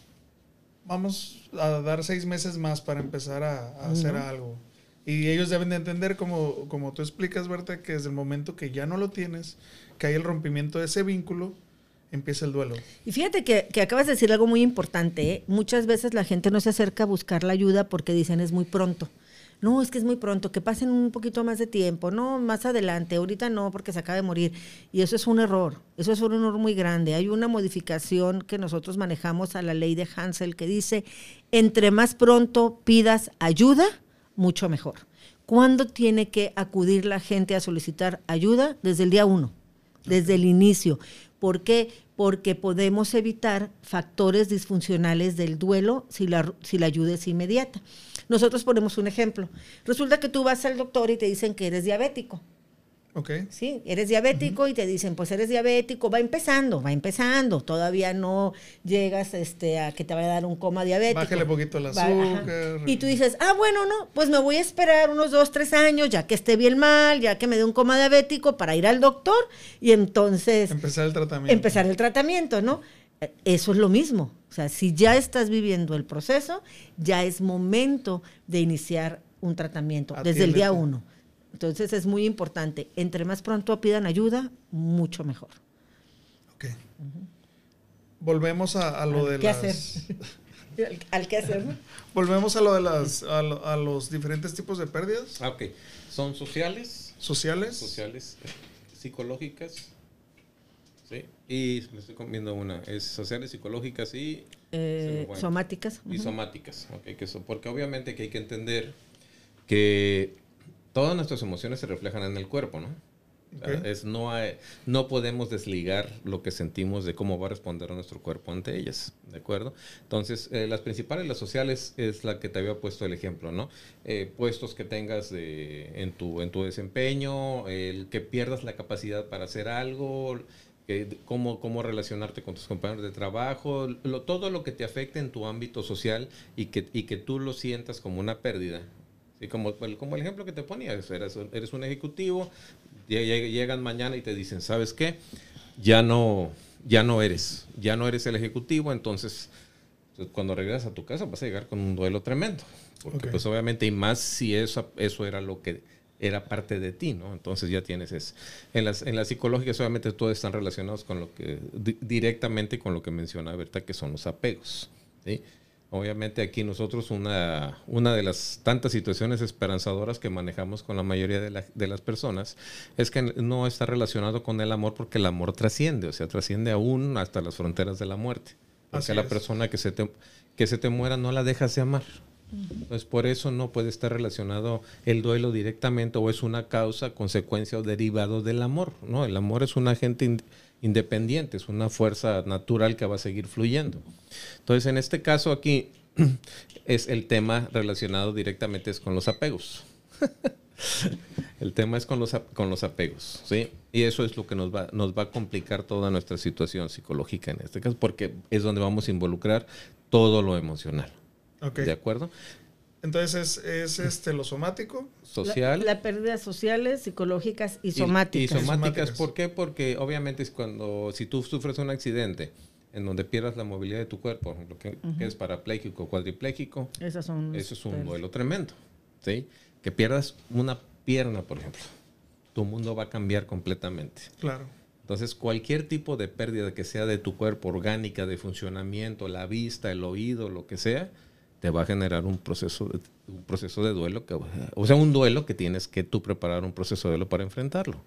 vamos a dar seis meses más para empezar a, hacer algo. Y ellos deben de entender, como, como tú explicas, Berta, que desde el momento que ya no lo tienes, que hay el rompimiento de ese vínculo, empieza el duelo. Y fíjate que, acabas de decir algo muy importante. ¿eh? Muchas veces la gente no se acerca a buscar la ayuda porque dicen es muy pronto. No, es que es muy pronto, que pasen un poquito más de tiempo, no, más adelante, ahorita no, porque se acaba de morir. Y eso es un error, eso es un error muy grande. Hay una modificación que nosotros manejamos a la ley de Hansel que dice, entre más pronto pidas ayuda, mucho mejor. ¿Cuándo tiene que acudir la gente a solicitar ayuda? Desde el día uno, desde el inicio. ¿Por qué? Porque podemos evitar factores disfuncionales del duelo si la, si la ayuda es inmediata. Nosotros ponemos un ejemplo. Resulta que tú vas al doctor y te dicen que eres diabético. Ok. ¿sí? Eres diabético y te dicen, pues eres diabético, va empezando, va empezando, todavía no llegas este, a que te vaya a dar un coma diabético. Bájale poquito el azúcar. Y tú dices, ah, bueno, no, pues me voy a esperar unos dos, tres años, ya que esté bien mal, ya que me dé un coma diabético para ir al doctor y entonces Empezar el tratamiento. empezar el tratamiento, ¿no? Eh, Eso es lo mismo. O sea, si ya estás viviendo el proceso, ya es momento de iniciar un tratamiento desde el día uno. Entonces es muy importante. Entre más pronto pidan ayuda, mucho mejor. Ok. Volvemos a, a lo Al de qué las. hacer. Al, al qué hacer. Volvemos a lo de las. A, lo- a los diferentes tipos de pérdidas Ah, ok. Son sociales, sociales. sociales, psicológicas. Sí. Y me estoy comiendo una. Es sociales, psicológicas y, Eh, somáticas. y somáticas. ok, que eso, porque obviamente que hay que entender que todas nuestras emociones se reflejan en el cuerpo, ¿no? O sea, Ok. es, no, hay- no podemos desligar lo que sentimos de cómo va a responder nuestro cuerpo ante ellas, ¿de acuerdo? Entonces, eh, las principales, las sociales, es la que te había puesto el ejemplo, ¿no? Eh, puestos que tengas de- en, tu, en tu desempeño, el que pierdas la capacidad para hacer algo, que- cómo, cómo relacionarte con tus compañeros de trabajo, lo- todo lo que te afecte en tu ámbito social y que, y que tú lo sientas como una pérdida. Sí, como, como el ejemplo que te ponía, eres, eres un ejecutivo, lle- lle- llegan mañana y te dicen, ¿sabes qué? Ya no, ya no eres, ya no eres el ejecutivo, entonces pues, cuando regresas a tu casa vas a llegar con un duelo tremendo. Porque Ok. pues obviamente, y más si eso, eso era lo que era parte de ti, ¿no? Entonces ya tienes eso. En las, en las psicológicas obviamente todos están relacionados con lo que, di- directamente con lo que menciona Berta, que son los apegos, ¿sí? Obviamente aquí nosotros una, una de las tantas situaciones esperanzadoras que manejamos con la mayoría de, la- de las personas es que no está relacionado con el amor porque el amor trasciende, o sea, trasciende aún hasta las fronteras de la muerte. Porque Así la es. persona que se, te, que se te muera no la dejas de amar. Entonces, por eso no puede estar relacionado el duelo directamente o es una causa, consecuencia o derivado del amor. ¿no? El amor es un agente independiente, es una fuerza natural que va a seguir fluyendo. Entonces, en este caso aquí es el tema relacionado directamente es con los apegos. el tema es con los, con los apegos, ¿sí? Y eso es lo que nos va, nos va a complicar toda nuestra situación psicológica en este caso, porque es donde vamos a involucrar todo lo emocional. Ok. ¿De acuerdo? Entonces es, es este lo somático. Social. La, la pérdidas sociales, psicológicas y y- somáticas. Y, somáticas, Somáticas. ¿por qué? Porque obviamente es cuando, si tú sufres un accidente en donde pierdas la movilidad de tu cuerpo, por ejemplo, que, que es parapléjico o cuadripléjico, Esas son eso es un pérdidas. duelo tremendo, ¿sí? Que pierdas una pierna, por ejemplo, tu mundo va a cambiar completamente. Claro. Entonces, cualquier tipo de pérdida que sea de tu cuerpo, orgánica, de funcionamiento, la vista, el oído, lo que sea, te va a generar un proceso de, un proceso de duelo, que, o sea, un duelo que tienes que tú preparar un proceso de duelo para enfrentarlo.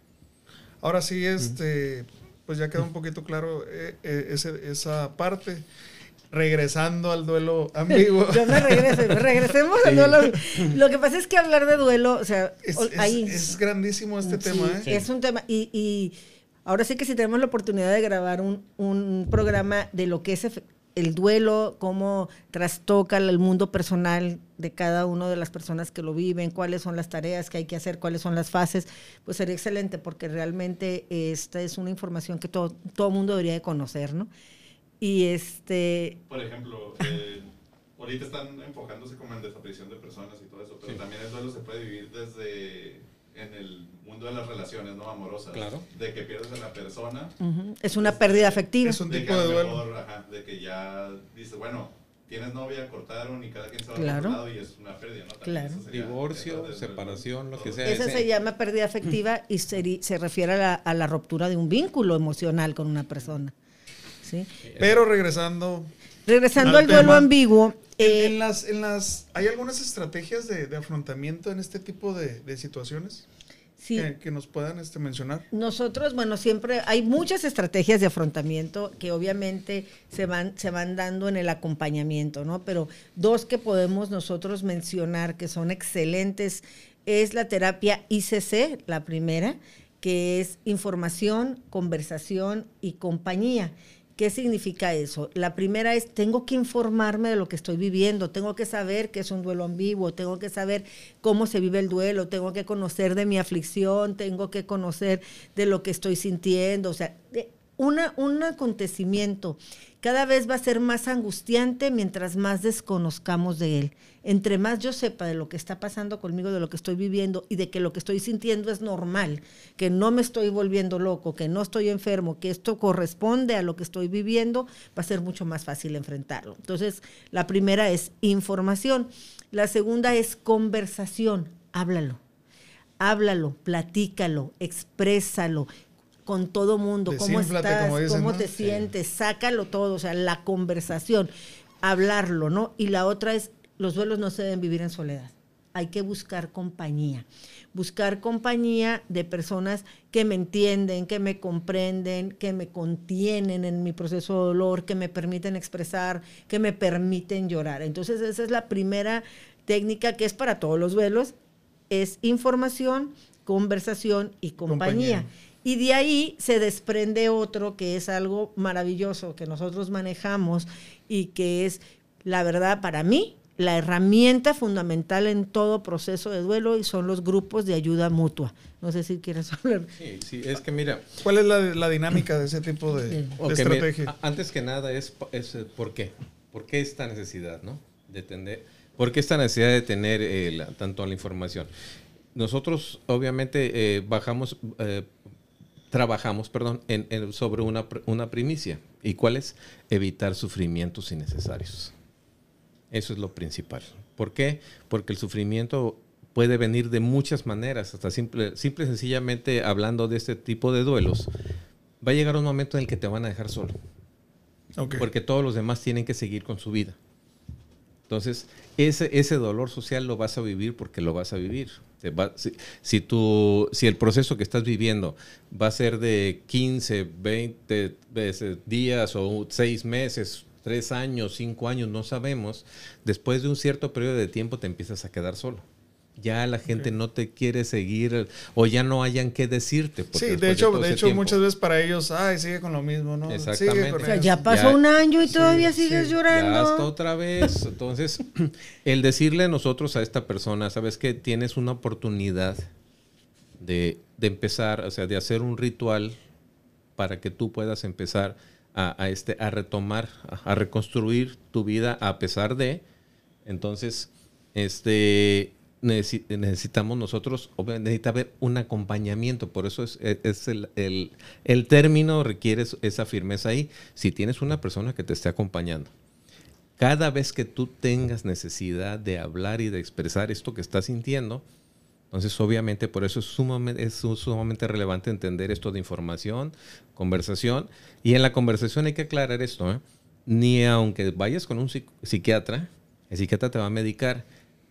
Ahora sí, este, pues ya quedó un poquito claro eh, eh, ese- esa parte. Regresando al duelo ambiguo. Yo me regreso, regresemos al duelo. Lo que pasa es que hablar de duelo, o sea, Es, ahí es grandísimo este sí, tema, ¿eh? es un tema y, y ahora sí que si tenemos la oportunidad de grabar un, un programa de lo que es el duelo, cómo trastoca el mundo personal de cada una de las personas que lo viven, cuáles son las tareas que hay que hacer, cuáles son las fases, pues sería excelente porque realmente esta es una información que todo todo mundo debería de conocer, ¿no? Y este Por ejemplo, eh, ahorita están enfocándose como en desaparición de personas y todo eso, pero Sí. también el duelo se puede vivir desde en el mundo de las relaciones no amorosas. Claro. De que pierdes a la persona. ujú, es una pérdida afectiva. Es un de tipo que a de lo duelo. ajá, de que ya dices, bueno, tienes novia, cortaron y cada quien se va Claro. otro lado y es una pérdida, ¿no? Claro. Divorcio, separación, lo que sea. Esa se llama pérdida afectiva y seri- se refiere a la, a la ruptura de un vínculo emocional con una persona. ¿sí? Pero regresando, Regresando Al al, duelo ambiguo, eh, en las, en las, ¿hay algunas estrategias de, de afrontamiento en este tipo de, de situaciones sí, que, que nos puedan este, mencionar? nosotros, bueno, siempre hay muchas estrategias de afrontamiento que obviamente se van, se van dando en el acompañamiento, ¿no? Pero dos que podemos nosotros mencionar que son excelentes es la terapia ICC, la primera, que es información, conversación y compañía ¿Qué significa eso? La primera es, tengo que informarme de lo que estoy viviendo, tengo que saber que es un duelo ambiguo, tengo que saber cómo se vive el duelo, tengo que conocer de mi aflicción, tengo que conocer de lo que estoy sintiendo, o sea, una, un acontecimiento cada vez va a ser más angustiante mientras más desconozcamos de él. Entre más yo sepa de lo que está pasando conmigo, de lo que estoy viviendo y de que lo que estoy sintiendo es normal, que no me estoy volviendo loco, que no estoy enfermo, que esto corresponde a lo que estoy viviendo, va a ser mucho más fácil enfrentarlo. Entonces, la primera es información. La segunda es conversación. Háblalo háblalo, platícalo, exprésalo, con todo mundo, cómo estás, cómo te sientes, sácalo todo, o sea, la conversación, hablarlo, ¿no? Y la otra es, los duelos no se deben vivir en soledad. Hay que buscar compañía, buscar compañía de personas que me entienden, que me comprenden, que me contienen en mi proceso de dolor, que me permiten expresar, que me permiten llorar. Entonces esa es la primera técnica que es para todos los duelos, es información, conversación y compañía. Y de ahí se desprende otro que es algo maravilloso que nosotros manejamos y que es, la verdad, para mí, la herramienta fundamental en todo proceso de duelo y son los grupos de ayuda mutua. No sé si quieres hablar. Sí, sí es que mira. ¿Cuál es la, dinámica de ese tipo de, estrategia? antes que nada es, es, eh, por qué. ¿Por qué esta necesidad, no? De tener, ¿Por qué esta necesidad de tener eh, tanto la información? Nosotros, obviamente, eh, bajamos trabajamos, perdón, en, sobre una, una primicia. ¿Y cuál es? Evitar sufrimientos innecesarios. Eso es lo principal. ¿Por qué? Porque el sufrimiento puede venir de muchas maneras, hasta simple, simple y sencillamente hablando de este tipo de duelos, va a llegar un momento en el que te van a dejar solo. Porque todos los demás tienen que seguir con su vida. Entonces, ese, ese dolor social lo vas a vivir porque lo vas a vivir. Si, si, si el proceso que estás viviendo va a ser de 15, 20 días o 6 meses, 3 años, 5 años, no sabemos, después de un cierto periodo de tiempo te empiezas a quedar solo ya la gente no te quiere seguir o ya no hayan que decirte. Sí, de hecho, de, hecho muchas veces para ellos, ay, sigue con lo mismo, ¿no? Exactamente. o sea, ya pasó un año y todavía sigues llorando. Ya hasta otra vez. Entonces, el decirle nosotros a esta persona, sabes que tienes una oportunidad de, de, empezar, o sea, de hacer un ritual para que tú puedas empezar a, a este, a retomar, a, a reconstruir tu vida a pesar de, entonces, este necesitamos nosotros, obviamente necesita haber un acompañamiento, por eso es, es el, el, el, término requiere esa firmeza ahí, si tienes una persona que te esté acompañando. Cada vez que tú tengas necesidad de hablar y de expresar esto que estás sintiendo, entonces obviamente por eso es sumamente, es sumamente relevante entender esto de información, conversación, y en la conversación hay que aclarar esto, ¿eh? ni aunque vayas con un psiquiatra, el psiquiatra te va a medicar,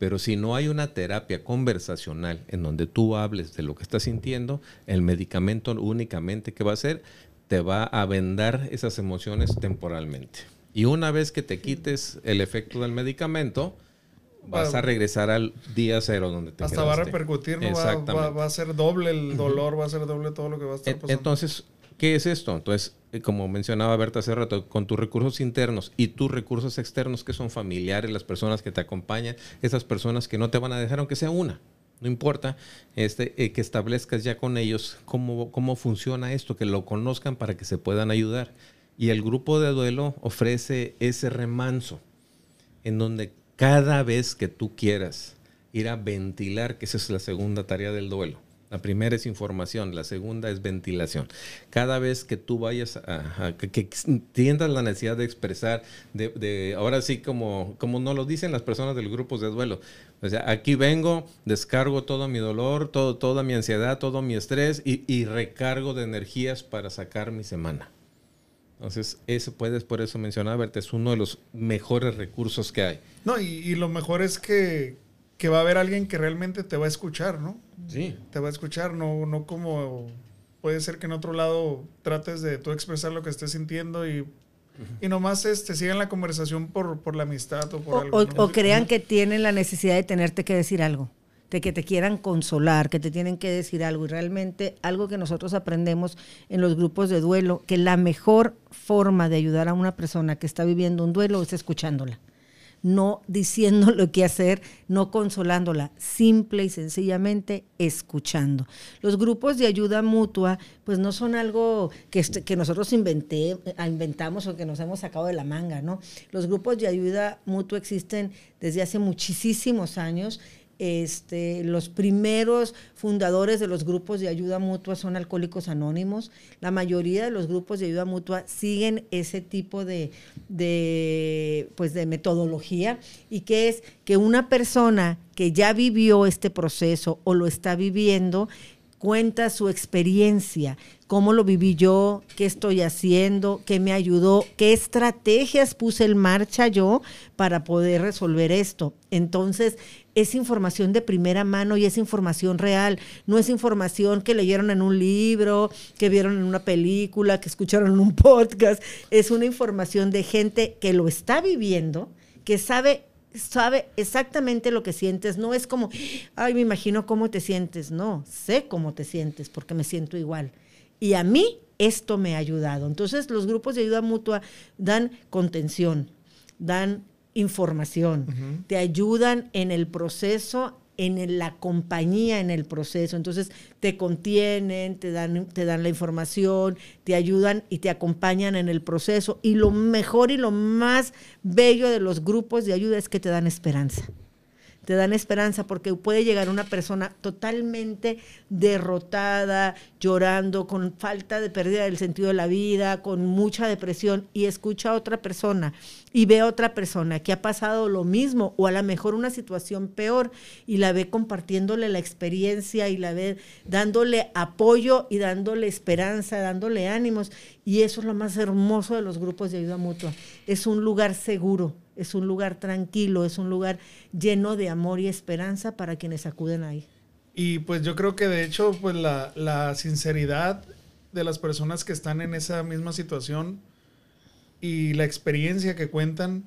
pero si no hay una terapia conversacional en donde tú hables de lo que estás sintiendo, el medicamento únicamente que va a hacer te va a vendar esas emociones temporalmente. Y una vez que te quites el efecto del medicamento, vas a regresar al día cero donde te Hasta va a repercutir, ¿no? Va, va, a ser doble el dolor, va a ser doble todo lo que va a estar pasando. Entonces, ¿qué es esto? Entonces, como mencionaba Berta hace rato, con tus recursos internos y tus recursos externos que son familiares, las personas que te acompañan, esas personas que no te van a dejar aunque sea una. No importa, este, eh, que establezcas ya con ellos cómo, cómo funciona esto, que lo conozcan para que se puedan ayudar. Y el grupo de duelo ofrece ese remanso en donde cada vez que tú quieras ir a ventilar, que esa es la segunda tarea del duelo, la primera es información, la segunda es ventilación. Cada vez que tú vayas a, que, que, la necesidad de expresar, de, ahora sí como, como nos lo dicen las personas del grupo de duelo. O sea, aquí vengo, descargo todo mi dolor, todo, toda mi ansiedad, todo mi estrés y, recargo de energías para sacar mi semana. Entonces, eso puedes por eso mencionar, Berta, es uno de los mejores recursos que hay. No, y lo mejor es que, que va a haber alguien que realmente te va a escuchar, ¿no? Sí. Te va a escuchar, no, no como puede ser que en otro lado trates de tú expresar lo que estés sintiendo y, y nomás este, sigan la conversación por, por la amistad o por algo. O, crean que tienen la necesidad de tenerte que decir algo de que te quieran consolar, que te tienen que decir algo. Y realmente algo que nosotros aprendemos en los grupos de duelo, que la mejor forma de ayudar a una persona que está viviendo un duelo es escuchándola no diciendo lo que hacer, no consolándola, simple y sencillamente escuchando. Los grupos de ayuda mutua, pues no son algo que, este, nosotros inventé, inventamos o que nos hemos sacado de la manga, ¿no? Los grupos de ayuda mutua existen desde hace muchísimos años este, los primeros fundadores de los grupos de ayuda mutua son alcohólicos anónimos. La mayoría de los grupos de ayuda mutua siguen ese tipo de, pues de metodología y que es que una persona que ya vivió este proceso o lo está viviendo cuenta su experiencia, cómo lo viví yo, qué estoy haciendo, qué me ayudó, qué estrategias puse en marcha yo para poder resolver esto. Entonces, es información de primera mano y es información real, no es información que leyeron en un libro, que vieron en una película, que escucharon en un podcast, es una información de gente que lo está viviendo, que sabe sabe exactamente lo que sientes, no es como, ay, me imagino cómo te sientes, no, sé cómo te sientes porque me siento igual. Y a mí esto me ha ayudado. Entonces los grupos de ayuda mutua dan contención, dan información, te ayudan en el proceso en la compañía en el proceso. Entonces te contienen, te dan, te dan la información, te ayudan y te acompañan en el proceso. Y lo mejor y lo más bello de los grupos de ayuda es que te dan esperanza te dan esperanza porque puede llegar una persona totalmente derrotada, llorando, con falta de pérdida del sentido de la vida, con mucha depresión y escucha a otra persona y ve a otra persona que ha pasado lo mismo o a lo mejor una situación peor y la ve compartiéndole la experiencia y la ve dándole apoyo y dándole esperanza, dándole ánimos. Y eso es lo más hermoso de los grupos de ayuda mutua. Es un lugar seguro, es un lugar tranquilo, es un lugar lleno de amor y esperanza para quienes acuden ahí. Y pues yo creo que de hecho, pues la, la sinceridad de las personas que están en esa misma situación, y la experiencia que cuentan,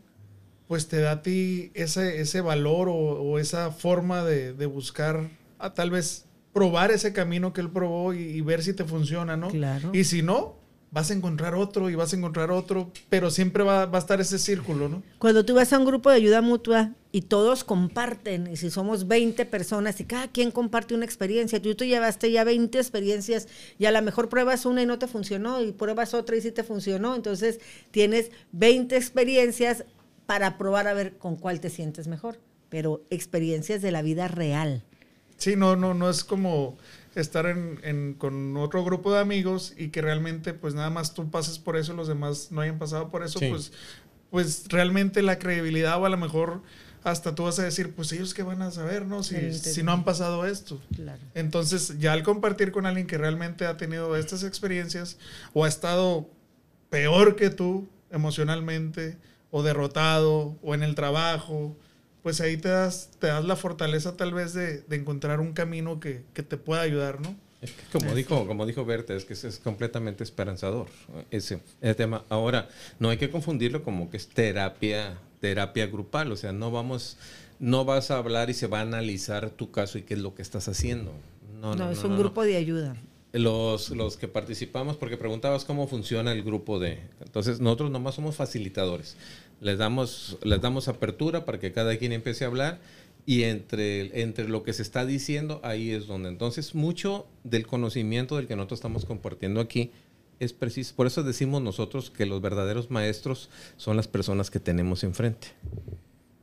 pues te da a ti ese, ese valor o, esa forma de, buscar, a tal vez probar ese camino que él probó y, y, ver si te funciona, ¿no? Claro. Y si no, vas a encontrar otro y vas a encontrar otro, pero siempre va, a estar ese círculo, ¿no? Cuando tú vas a un grupo de ayuda mutua y todos comparten, y si somos 20 personas y cada quien comparte una experiencia, tú, tú llevaste ya 20 experiencias y a lo mejor pruebas una y no te funcionó y pruebas otra y sí te funcionó, entonces tienes 20 experiencias para probar a ver con cuál te sientes mejor, pero experiencias de la vida real. Sí, no, no, no es como estar en, con otro grupo de amigos y que realmente pues nada más tú pases por eso y los demás no hayan pasado por eso, pues, pues realmente la credibilidad o a lo mejor hasta tú vas a decir, pues ellos qué van a saber, ¿no? Si, si no han pasado esto. Entonces, ya al compartir con alguien que realmente ha tenido estas experiencias o ha estado peor que tú emocionalmente o derrotado o en el trabajo pues ahí te das, te das la fortaleza tal vez de, encontrar un camino que, te pueda ayudar, ¿no? Es que como dijo, como dijo Berta, es que es completamente esperanzador ese, tema. Ahora, no hay que confundirlo como que es terapia, terapia grupal, o sea, no vamos, no vas a hablar y se va a analizar tu caso y qué es lo que estás haciendo. No, no, es un grupo de ayuda. Los, los que participamos, porque preguntabas cómo funciona el grupo de... Entonces, nosotros nomás somos facilitadores les damos, les damos apertura para que cada quien empiece a hablar y entre, entre lo que se está diciendo, ahí es donde entonces mucho del conocimiento del que nosotros estamos compartiendo aquí es preciso. Por eso decimos nosotros que los verdaderos maestros son las personas que tenemos enfrente.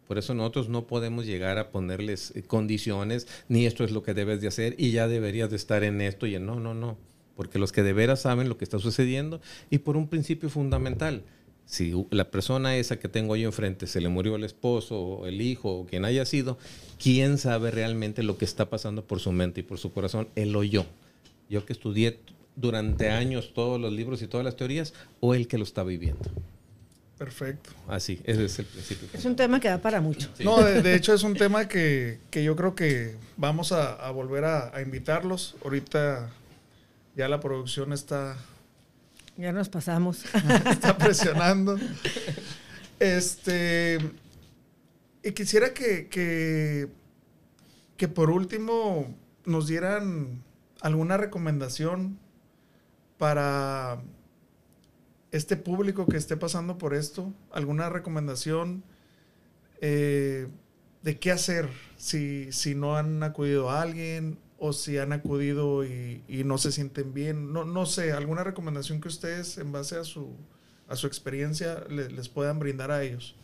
Por eso nosotros no podemos llegar a ponerles eh, condiciones, ni esto es lo que debes de hacer y ya deberías de estar en esto y en no, no, no. Porque los que de veras saben lo que está sucediendo y por un principio fundamental, si la persona esa que tengo yo enfrente se le murió el esposo o el hijo o quien haya sido, ¿quién sabe realmente lo que está pasando por su mente y por su corazón? Él o yo. Yo que estudié durante años todos los libros y todas las teorías o el que lo está viviendo. Perfecto. Así, ese es el principio. Es un tema que da para mucho. No, de, hecho es un tema que, yo creo que vamos a, volver a invitarlos. Ahorita ya la producción está ya nos pasamos. Está presionando. Este. Y quisiera que, que por último nos dieran alguna recomendación para este público que esté pasando por esto, alguna recomendación eh, de qué hacer si, si no han acudido a alguien o si han acudido y, no se sienten bien. No, no sé, alguna recomendación que ustedes en base a su, a su experiencia le- les puedan brindar a ellos.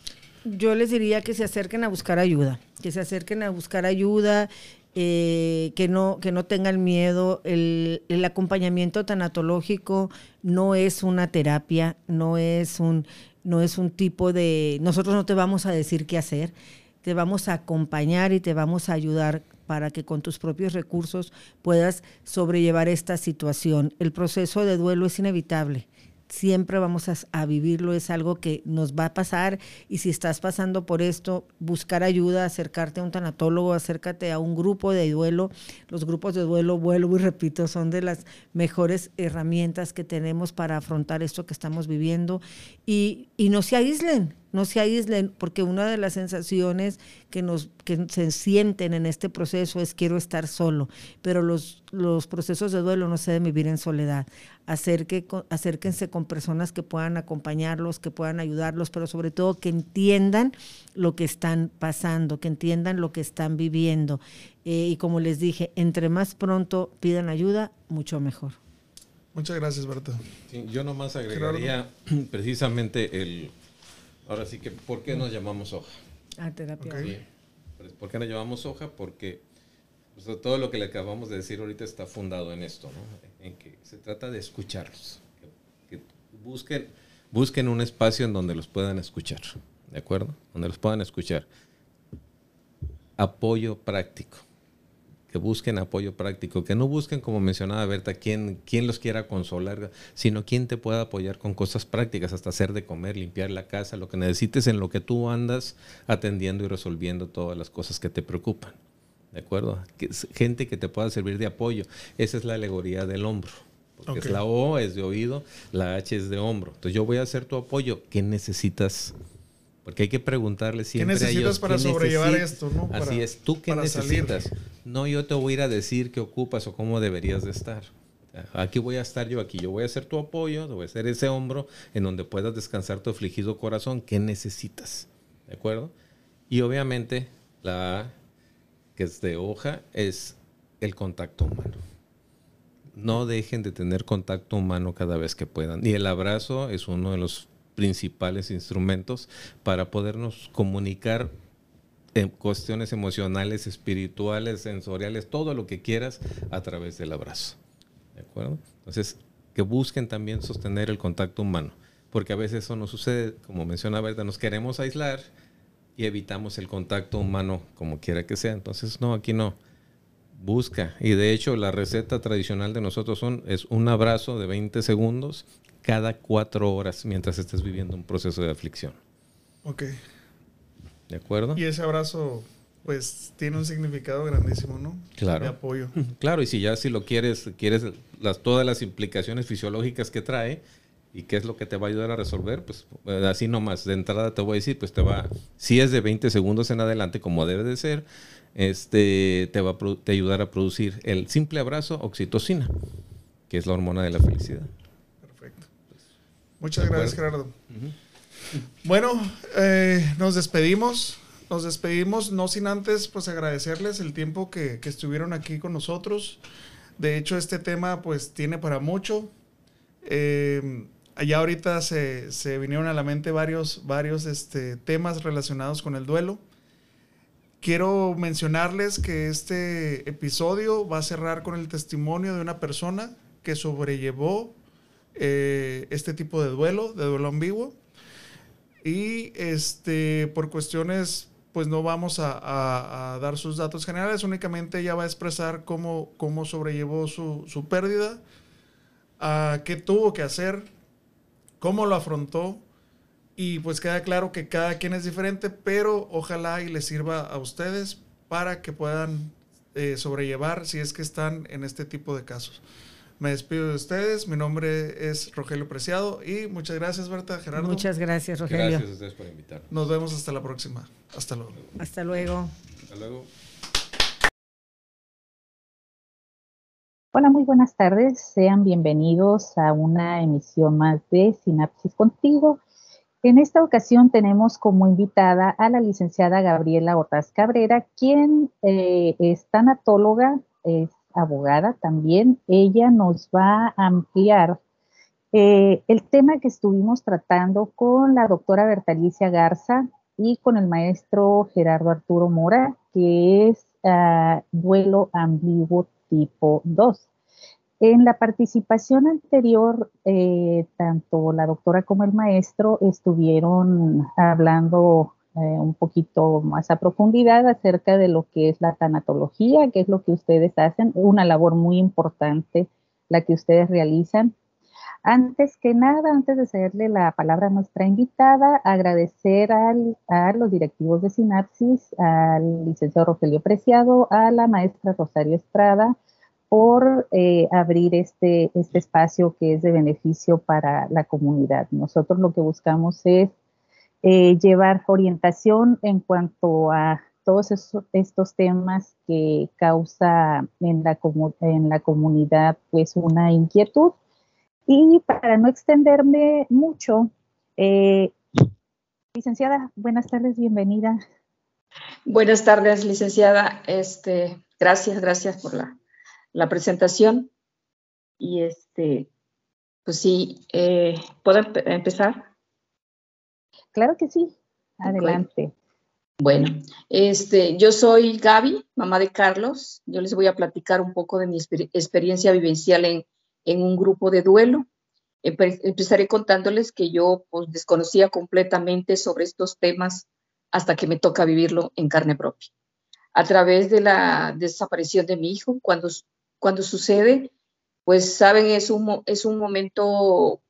Yo les diría que se acerquen a buscar ayuda, que se acerquen a buscar ayuda, eh, que, no, que no tengan miedo. El, el acompañamiento tanatológico no es una terapia, no es un, no es un tipo de... Nosotros no te vamos a decir qué hacer, te vamos a acompañar y te vamos a ayudar para que con tus propios recursos puedas sobrellevar esta situación. El proceso de duelo es inevitable siempre vamos a, vivirlo, es algo que nos va a pasar y si estás pasando por esto, buscar ayuda, acercarte a un tanatólogo, acércate a un grupo de duelo. Los grupos de duelo, vuelvo y repito, son de las mejores herramientas que tenemos para afrontar esto que estamos viviendo y, y no se aíslen, no se aíslen, porque una de las sensaciones que, nos, que se sienten en este proceso es quiero estar solo, pero los, los procesos de duelo no se deben vivir en soledad. Acerque, acérquense con personas que puedan acompañarlos, que puedan ayudarlos, pero sobre todo que entiendan lo que están pasando, que entiendan lo que están viviendo. Eh, y como les dije, entre más pronto pidan ayuda, mucho mejor. Muchas gracias, Berta. Sí, yo nomás agregaría Gerardo. precisamente el... Ahora sí que, ¿por qué nos llamamos hoja? Ah, terapia. Sí. ¿Por qué nos llamamos hoja? Porque o sea, todo lo que le acabamos de decir ahorita está fundado en esto, ¿no? En que se trata de escucharlos. Que, que busquen, busquen un espacio en donde los puedan escuchar, ¿de acuerdo? Donde los puedan escuchar. Apoyo práctico. Que busquen apoyo práctico. Que no busquen, como mencionaba Berta, quién, quién los quiera consolar, sino quién te pueda apoyar con cosas prácticas, hasta hacer de comer, limpiar la casa, lo que necesites en lo que tú andas atendiendo y resolviendo todas las cosas que te preocupan. ¿De acuerdo? Que, gente que te pueda servir de apoyo. Esa es la alegoría del hombro. Porque okay. es la O es de oído, la H es de hombro. Entonces yo voy a hacer tu apoyo. ¿Qué necesitas? Porque hay que preguntarle siempre ¿Qué necesitas a ellos, para sobrellevar esto? ¿no? Así para, es. ¿Tú qué necesitas? Salir. No yo te voy a ir a decir qué ocupas o cómo deberías de estar. Aquí voy a estar yo, aquí yo voy a hacer tu apoyo, voy a hacer ese hombro en donde puedas descansar tu afligido corazón. ¿Qué necesitas? ¿De acuerdo? Y obviamente la que es de hoja, es el contacto humano. No dejen de tener contacto humano cada vez que puedan. Y el abrazo es uno de los principales instrumentos para podernos comunicar en cuestiones emocionales, espirituales, sensoriales, todo lo que quieras a través del abrazo. ¿De acuerdo? Entonces, que busquen también sostener el contacto humano, porque a veces eso no sucede, como menciona Berta, nos queremos aislar y evitamos el contacto humano como quiera que sea. Entonces, no, aquí no. Busca. Y de hecho, la receta tradicional de nosotros son, es un abrazo de 20 segundos cada cuatro horas mientras estés viviendo un proceso de aflicción. Ok. ¿De acuerdo? Y ese abrazo, pues, tiene un significado grandísimo, ¿no? Claro. De apoyo. Claro, y si ya si lo quieres, quieres las, todas las implicaciones fisiológicas que trae, y qué es lo que te va a ayudar a resolver, pues así nomás, de entrada te voy a decir, pues te va, si es de 20 segundos en adelante, como debe de ser, este, te va a te ayudar a producir el simple abrazo oxitocina, que es la hormona de la felicidad. Perfecto. Muchas gracias, Gerardo. Uh -huh. Bueno, eh, nos despedimos. Nos despedimos, no sin antes pues agradecerles el tiempo que, que estuvieron aquí con nosotros. De hecho, este tema pues tiene para mucho. Eh, allá ahorita se, se, vinieron a la mente varios, varios este, temas relacionados con el duelo. Quiero mencionarles que este episodio va a cerrar con el testimonio de una persona que sobrellevó eh, este tipo de duelo, de duelo ambiguo. Y este, por cuestiones, pues no vamos a, dar sus datos generales, únicamente ella va a expresar cómo, cómo sobrellevó su, su pérdida, a qué tuvo que hacer, cómo lo afrontó y pues queda claro que cada quien es diferente, pero ojalá y les sirva a ustedes para que puedan eh, sobrellevar si es que están en este tipo de casos. Me despido de ustedes, mi nombre es Rogelio Preciado y muchas gracias Berta, Gerardo. Muchas gracias Rogelio. Gracias a ustedes por invitarnos. Nos vemos hasta la próxima. Hasta luego. Hasta luego. Hasta luego. Hola, muy buenas tardes. Sean bienvenidos a una emisión más de Sinapsis Contigo. En esta ocasión tenemos como invitada a la licenciada Gabriela Ortaz Cabrera, quien eh, es tanatóloga, es abogada también. Ella nos va a ampliar eh, el tema que estuvimos tratando con la doctora Bertalicia Garza y con el maestro Gerardo Arturo Mora, que es uh, duelo ambiguo tipo 2. En la participación anterior, eh, tanto la doctora como el maestro estuvieron hablando eh, un poquito más a profundidad acerca de lo que es la tanatología, que es lo que ustedes hacen, una labor muy importante la que ustedes realizan. Antes que nada, antes de cederle la palabra a nuestra invitada, agradecer al, a los directivos de Sinapsis, al licenciado Rogelio Preciado, a la maestra Rosario Estrada, por eh, abrir este, este espacio que es de beneficio para la comunidad. Nosotros lo que buscamos es eh, llevar orientación en cuanto a todos estos temas que causa en la, en la comunidad pues una inquietud. Y para no extenderme mucho, eh, licenciada, buenas tardes, bienvenida. Buenas tardes, licenciada. Este, gracias, gracias por la la presentación. Y este, pues sí, eh, ¿puedo empezar? Claro que sí, adelante. Bueno, este, yo soy Gaby, mamá de Carlos. Yo les voy a platicar un poco de mi experiencia vivencial en, en un grupo de duelo. Empezaré contándoles que yo pues, desconocía completamente sobre estos temas hasta que me toca vivirlo en carne propia. A través de la desaparición de mi hijo, cuando cuando sucede, pues saben, es un, es un momento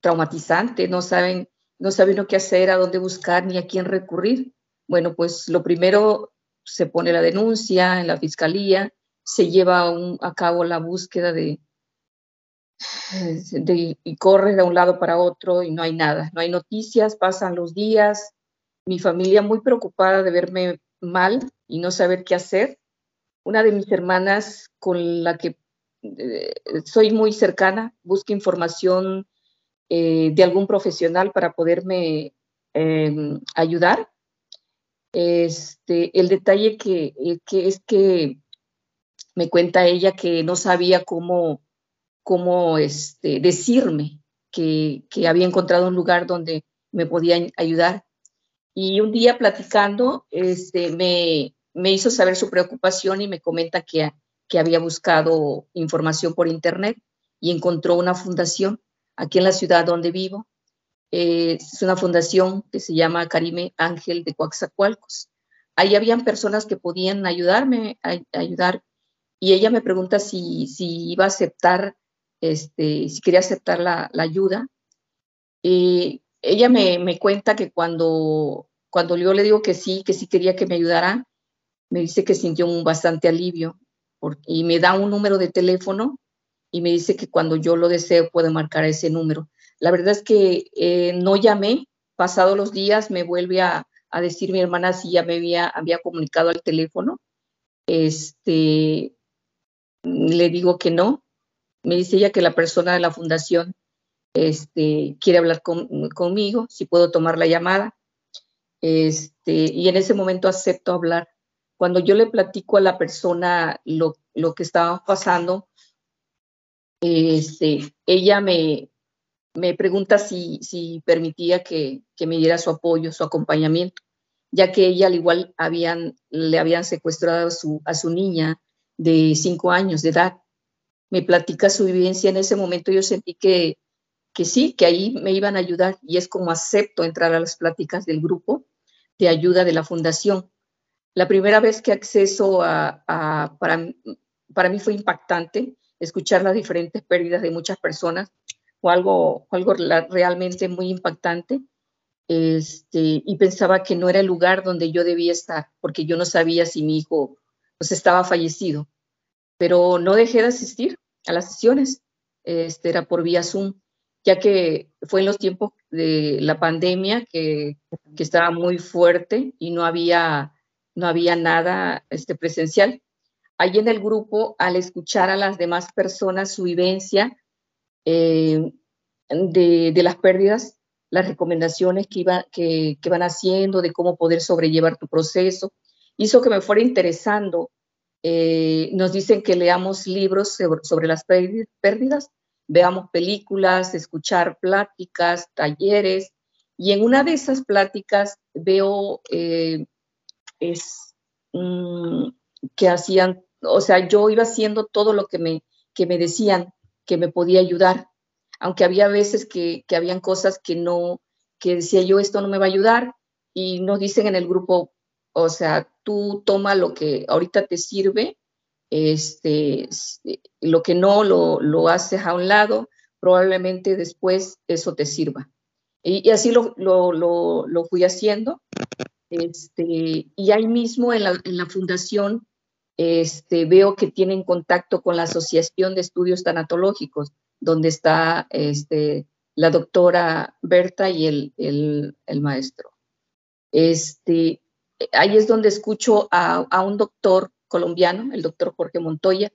traumatizante, no saben, no saben lo que hacer, a dónde buscar ni a quién recurrir. Bueno, pues lo primero se pone la denuncia en la fiscalía, se lleva a cabo la búsqueda de, de, y corre de un lado para otro y no hay nada, no hay noticias, pasan los días, mi familia muy preocupada de verme mal y no saber qué hacer, una de mis hermanas con la que eh, soy muy cercana busca información eh, de algún profesional para poderme em, ayudar. Este, el detalle que, eh, que, es que me cuenta ella que no sabía cómo, este, decirme que, que había encontrado un lugar donde me podían ayudar. Y un día platicando, este, me, me hizo saber su preocupación y me comenta que, que había buscado información por internet y encontró una fundación aquí en la ciudad donde vivo. Eh, es una fundación que se llama Karime Ángel de Coaxacualcos. Ahí habían personas que podían ayudarme, a, ayudar, y ella me pregunta si, si iba a aceptar, este, si quería aceptar la, la ayuda. Y ella me, me, cuenta que cuando, cuando yo le digo que sí, que sí quería que me ayudara, me dice que sintió un bastante alivio y me da un número de teléfono y me dice que cuando yo lo deseo puedo marcar ese número. La verdad es que eh, no llamé, pasado los días me vuelve a, decir mi hermana si ya me había, había comunicado al teléfono. Este, le digo que no. Me dice ella que la persona de la fundación este, quiere hablar conmigo, si puedo tomar la llamada. Este, y en ese momento acepto hablar cuando yo le platico a la persona lo, que estaba pasando, este, ella me, pregunta si, permitía que, me diera su apoyo, su acompañamiento, ya que ella al igual le habían secuestrado a su, a su niña de cinco años de edad. Me platica su vivencia en ese momento, yo sentí que, que sí, que ahí me iban a ayudar y es como acepto entrar a las pláticas del grupo de ayuda de la fundación la primera vez que acceso a, para, para mí fue impactante escuchar las diferentes pérdidas de muchas personas, o algo, algo realmente muy impactante. Este, y pensaba que no era el lugar donde yo debía estar, porque yo no sabía si mi hijo pues, estaba fallecido. Pero no dejé de asistir a las sesiones, este, era por vía Zoom, ya que fue en los tiempos de la pandemia que, que estaba muy fuerte y no había no había nada este, presencial. ahí en el grupo, al escuchar a las demás personas su vivencia eh, de, las pérdidas, las recomendaciones que, iba, que, van haciendo de cómo poder sobrellevar tu proceso, hizo que me fuera interesando. Eh, nos dicen que leamos libros sobre, las pérdidas, veamos películas, escuchar pláticas, talleres, y en una de esas pláticas veo eh, es, mm, que hacían, o sea, yo iba haciendo todo lo que me, que me decían que me podía ayudar, aunque había veces que, que habían cosas que no, que decía yo, esto no me va a ayudar, y nos dicen en el grupo, o sea, tú toma lo que ahorita te sirve, este, lo que no lo, lo haces a un lado, probablemente después eso te sirva. Y, así lo, lo, lo, fui haciendo. Este, y ahí mismo en la, fundación este, veo que tienen contacto con la Asociación de Estudios Tanatológicos, donde está este, la doctora Berta y el, maestro. Este, ahí es donde escucho a, un doctor colombiano, el doctor Jorge Montoya,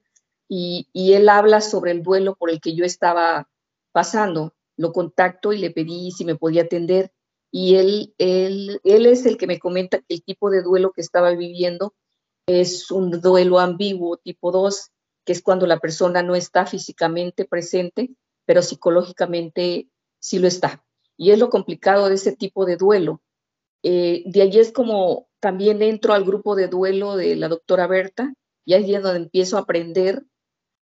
y, él habla sobre el duelo por el que yo estaba pasando. Lo contacto y le pedí si me podía atender y él, él, él es el que me comenta que el tipo de duelo que estaba viviendo es un duelo ambiguo tipo 2, que es cuando la persona no está físicamente presente, pero psicológicamente sí lo está. Y es lo complicado de ese tipo de duelo. Eh, de allí es como también entro al grupo de duelo de la doctora Berta y ahí es donde empiezo a aprender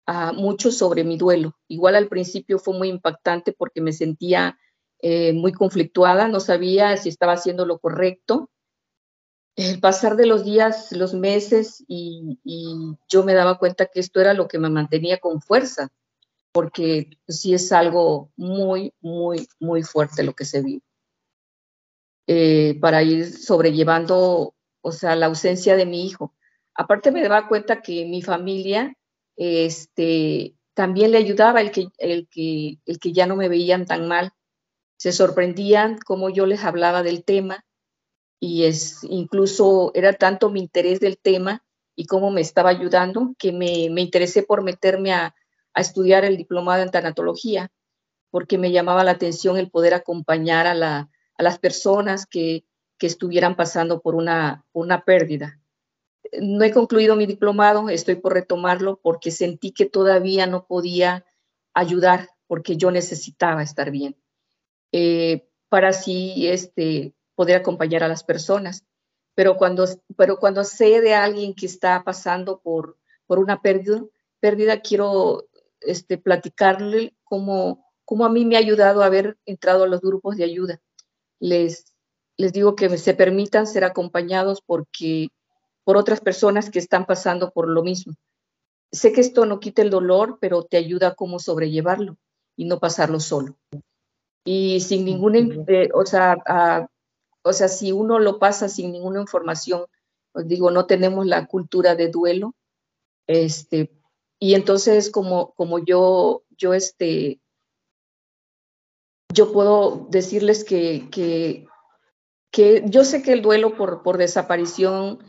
uh, mucho sobre mi duelo. Igual al principio fue muy impactante porque me sentía eh, muy conflictuada, no sabía si estaba haciendo lo correcto. El pasar de los días, los meses, y, yo me daba cuenta que esto era lo que me mantenía con fuerza, porque sí es algo muy, muy, muy fuerte lo que se vive. Eh, para ir sobrellevando, o sea, la ausencia de mi hijo. Aparte me daba cuenta que mi familia, este, también le ayudaba el que, el que, el que ya no me veían tan mal, se sorprendían cómo yo les hablaba del tema y es incluso era tanto mi interés del tema y cómo me estaba ayudando que me, me interesé por meterme a, a, estudiar el diplomado en tanatología porque me llamaba la atención el poder acompañar a, la, a las personas que, que, estuvieran pasando por una, una pérdida. No he concluido mi diplomado, estoy por retomarlo porque sentí que todavía no podía ayudar porque yo necesitaba estar bien. Eh, para así este, poder acompañar a las personas. Pero cuando, sé de alguien que está pasando por, una pérdida, quiero este, platicarle cómo, a mí me ha ayudado a haber entrado a los grupos de ayuda. Les, les digo que se permitan ser acompañados porque, por otras personas que están pasando por lo mismo. Sé que esto no quita el dolor, pero te ayuda a cómo sobrellevarlo y no pasarlo solo y sin ninguna, eh, o, sea, o sea, si uno lo pasa sin ninguna información, pues digo, no tenemos la cultura de duelo, este, y entonces como, como yo, yo, este, yo puedo decirles que, que, que yo sé que el duelo por, por desaparición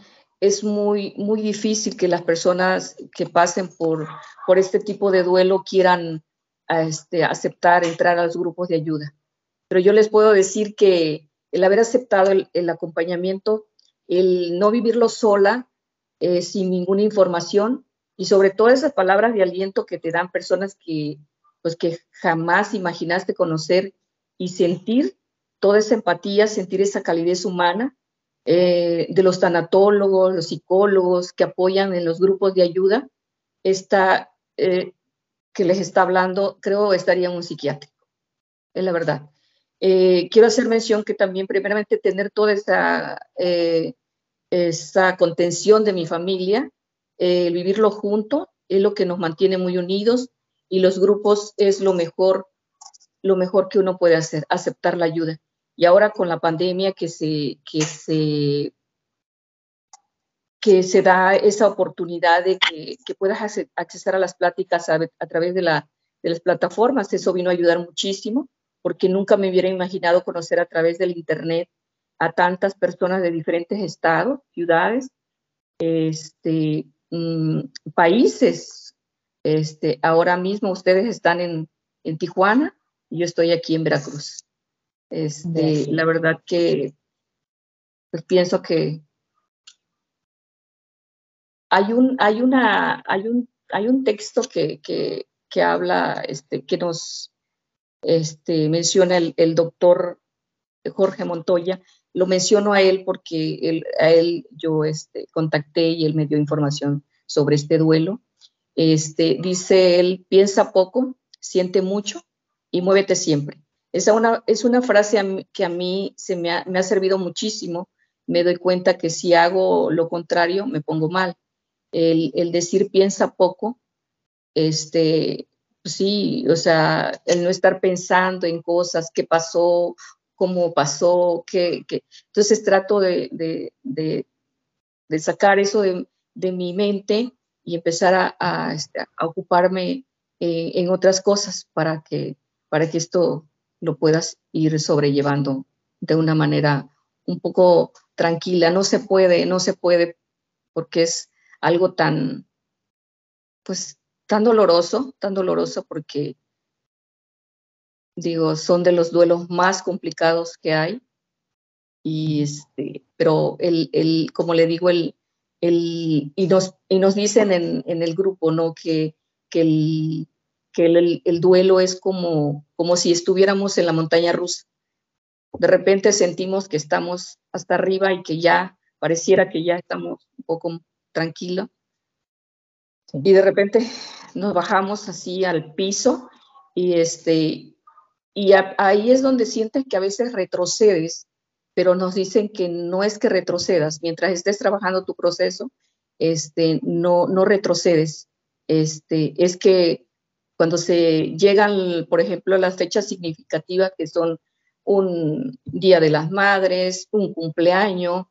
es muy, muy difícil que las personas que pasen por, por este tipo de duelo quieran este, aceptar entrar a los grupos de ayuda. Pero yo les puedo decir que el haber aceptado el, acompañamiento, el no vivirlo sola, eh, sin ninguna información, y sobre todo esas palabras de aliento que te dan personas que, pues, que jamás imaginaste conocer y sentir toda esa empatía, sentir esa calidez humana eh, de los tanatólogos, los psicólogos que apoyan en los grupos de ayuda, está, eh, que les está hablando, creo estaría en un psiquiátrico, es la verdad. Eh, quiero hacer mención que también primeramente tener toda esa, eh, esa contención de mi familia, eh, vivirlo junto, es lo que nos mantiene muy unidos y los grupos es lo mejor, lo mejor que uno puede hacer, aceptar la ayuda. Y ahora con la pandemia que se, que se que se da esa oportunidad de que, que puedas acceder a las pláticas a, través de, la, de, las plataformas. Eso vino a ayudar muchísimo, porque nunca me hubiera imaginado conocer a través del Internet a tantas personas de diferentes estados, ciudades, este, mm, países. Este, ahora mismo ustedes están en, en Tijuana y yo estoy aquí en Veracruz. Este, la verdad que pues pienso que hay un, hay una, hay un, hay un texto que, habla, este, que nos este, menciona el, doctor Jorge Montoya. Lo menciono a él porque él, a él yo este, contacté y él me dio información sobre este duelo. Este, dice él, piensa poco, siente mucho y muévete siempre. Esa es una frase que a mí se me ha servido muchísimo. Me doy cuenta que si hago lo contrario, me pongo mal el, decir piensa poco, este, sí, o sea, el no estar pensando en cosas, qué pasó, cómo pasó, qué, entonces trato de, sacar eso de, mi mente y empezar a, este, ocuparme eh, en otras cosas para que, para que esto lo puedas ir sobrellevando de una manera un poco tranquila. No se puede, no se puede porque es algo tan, pues, tan doloroso, tan doloroso porque, digo, son de los duelos más complicados que hay. Y este, pero el, el como le digo, el, el, y, nos, y nos dicen en, en el grupo, ¿no? Que, que, el, que el, el, duelo es como, como si estuviéramos en la montaña rusa. De repente sentimos que estamos hasta arriba y que ya pareciera que ya estamos un poco tranquilo. Y de repente nos bajamos así al piso y este y ahí es donde sientes que a veces retrocedes, pero nos dicen que no es que retrocedas, mientras estés trabajando tu proceso, este no no retrocedes. Este es que cuando se llegan, por ejemplo, las fechas significativas que son un Día de las Madres, un cumpleaños,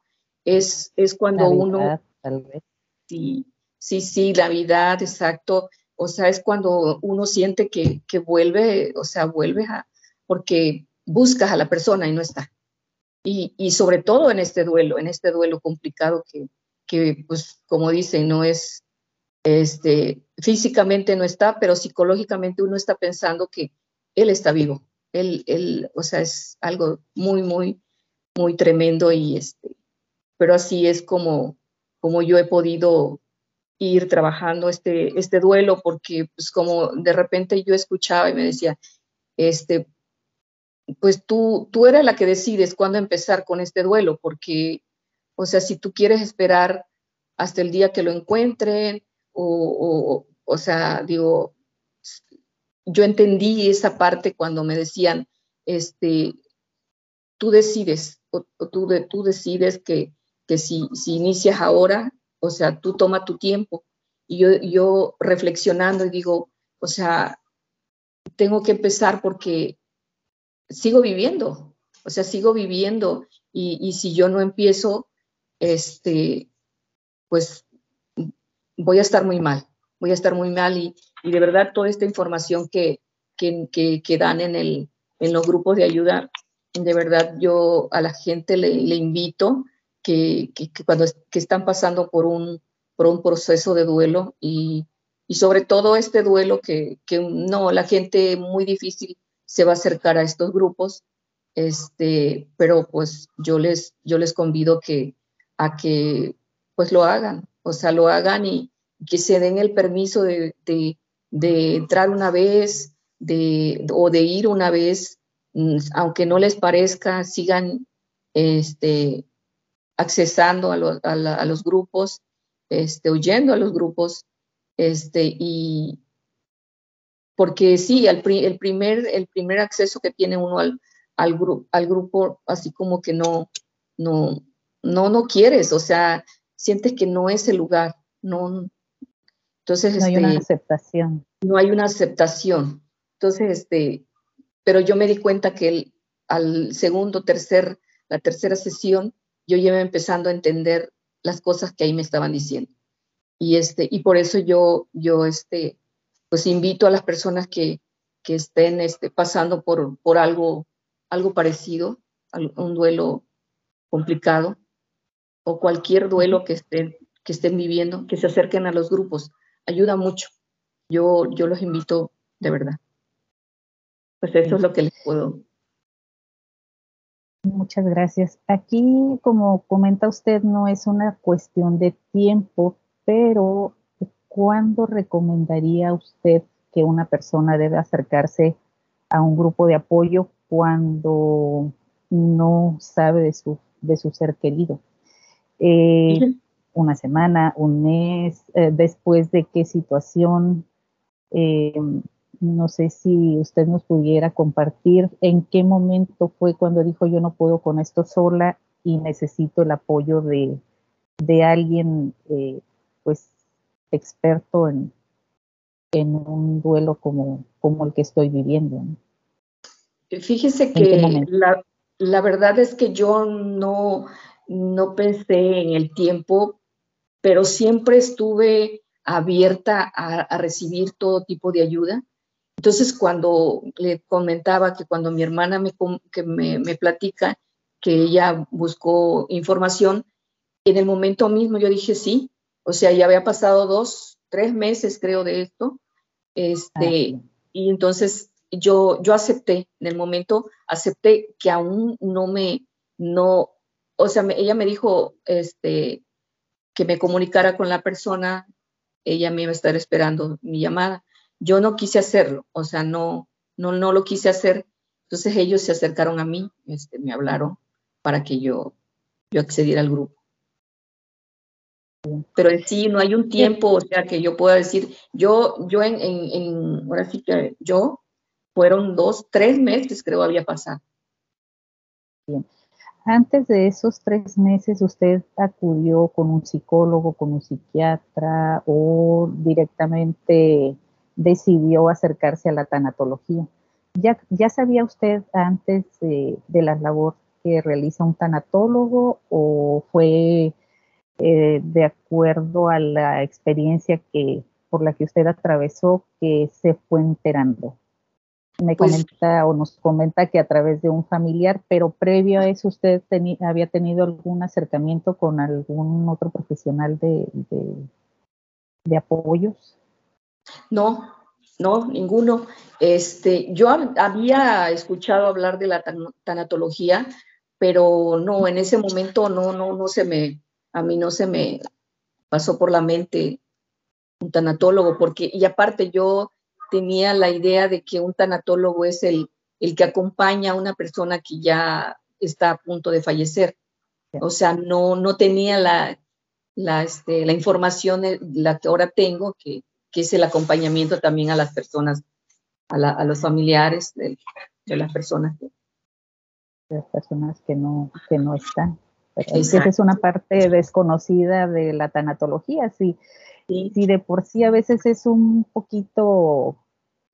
es, es cuando uno Sí, sí, sí, la vida, exacto. O sea, es cuando uno siente que, vuelve, o sea, vuelve a, porque buscas a la persona y no está. Y, y, sobre todo en este duelo, en este duelo complicado que, que pues, como dice, no es, este, físicamente no está, pero psicológicamente uno está pensando que él está vivo. Él, él, o sea, es algo muy, muy, muy tremendo y este, pero así es como, como yo he podido ir trabajando este, este duelo, porque pues como de repente yo escuchaba y me decía, este, pues tú, tú eres la que decides cuándo empezar con este duelo, porque, o sea, si tú quieres esperar hasta el día que lo encuentren, o, o, o sea, digo, yo entendí esa parte cuando me decían, este, tú decides, o, tú, tú decides que, que si, si inicias ahora, o sea, tú toma tu tiempo. Y yo, yo reflexionando y digo, o sea, tengo que empezar porque sigo viviendo, o sea, sigo viviendo y, y si yo no empiezo, este, pues voy a estar muy mal, voy a estar muy mal y, y de verdad toda esta información que, que, que, dan en, el, en los grupos de ayuda, de verdad yo a la gente le, le invito que, cuando que están pasando por un, por un proceso de duelo y, y sobre todo este duelo que, que, no, la gente muy difícil se va a acercar a estos grupos, este, pero pues yo les, yo les convido que, a que pues lo hagan, o sea, lo hagan y que se den el permiso de, de, de entrar una vez de, o de ir una vez, mm, aunque no les parezca, sigan este, accesando a, los grupos, este, huyendo a los grupos, este, y porque sí, el, el, primer, el primer acceso que tiene uno al, al, al grupo, así como que no, no, no, no quieres, o sea, sientes que no es el lugar, no. Entonces, no hay una este, aceptación. No hay una aceptación. Entonces, este, pero yo me di cuenta que el, al segundo, tercer, la tercera sesión, yo iba empezando a entender las cosas que ahí me estaban diciendo. Y, este, y por eso yo, yo este, pues invito a las personas que, que estén este, pasando por, por algo, algo parecido, un duelo complicado, o cualquier duelo que estén que estén viviendo, que se acerquen a los grupos. Ayuda mucho. Yo, yo los invito de verdad. Pues eso es lo que les puedo. Muchas gracias. Aquí, como comenta usted, no es una cuestión de tiempo, pero ¿cuándo recomendaría usted que una persona debe acercarse a un grupo de apoyo cuando no sabe de su, de su ser querido? Eh, una semana, un mes, eh, después de qué situación. Eh, no sé si usted nos pudiera compartir en qué momento fue cuando dijo yo no puedo con esto sola y necesito el apoyo de, de alguien eh, pues experto en, en un duelo como, como el que estoy viviendo. Fíjese que la, la, verdad es que yo no, no pensé en el tiempo pero siempre estuve abierta a, recibir todo tipo de ayuda. Entonces, cuando le comentaba que cuando mi hermana me, que me, me, platica que ella buscó información, en el momento mismo yo dije sí, o sea, ya había pasado dos, tres meses creo de esto, este, ah, y entonces yo, yo acepté, en el momento acepté que aún no me, no, o sea, ella me dijo, este, que me comunicara con la persona, ella me iba a estar esperando mi llamada. Yo no quise hacerlo, o sea, no, no, no lo quise hacer. Entonces ellos se acercaron a mí, este, me hablaron para que yo, yo accediera al grupo. Pero en sí no hay un tiempo, o sea, que yo pueda decir, yo, yo en, ahora sí que yo, fueron dos, tres meses creo había pasado. Bien. Antes de esos tres meses, ¿usted acudió con un psicólogo, con un psiquiatra o directamente decidió acercarse a la tanatología? ¿Ya, ya sabía usted antes de, la labor que realiza un tanatólogo o fue eh, de acuerdo a la experiencia que por la que usted atravesó que se fue enterando? me pues comenta o nos comenta que a través de un familiar, pero previo a eso usted había tenido algún acercamiento con algún otro profesional de, de, apoyos. No, no, ninguno. Este, yo había escuchado hablar de la tanatología, pero no, en ese momento no, no, no se me, a mí no se me pasó por la mente un tanatólogo, porque, y aparte yo tenía la idea de que un tanatólogo es el, el que acompaña a una persona que ya está a punto de fallecer. O sea, no, no tenía la, la, este, la información, eh, la que ahora tengo, que, que, es el acompañamiento también a las personas, a, la, a los familiares de, de, las personas. Que, de las personas que no, que no están. Esa es una parte desconocida de la tanatología, sí. Sí. de por sí a veces es un poquito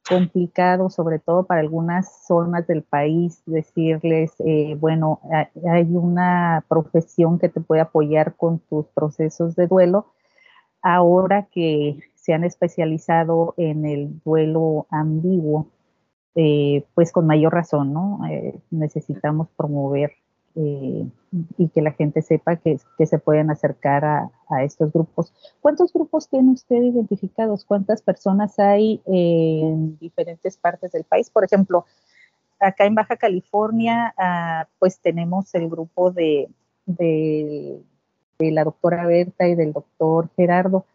complicado, sobre todo para algunas zonas del país, decirles, eh, bueno, hay una profesión que te puede apoyar con tus procesos de duelo. Ahora que se han especializado en el duelo ambiguo, eh, pues con mayor razón, ¿no? Eh, necesitamos promover eh, y que la gente sepa que, se pueden acercar a, a, estos grupos. ¿Cuántos grupos tiene usted identificados? ¿Cuántas personas hay en diferentes partes del país? Por ejemplo, acá en Baja California, ah, pues tenemos el grupo de, de, de, la doctora Berta y del doctor Gerardo,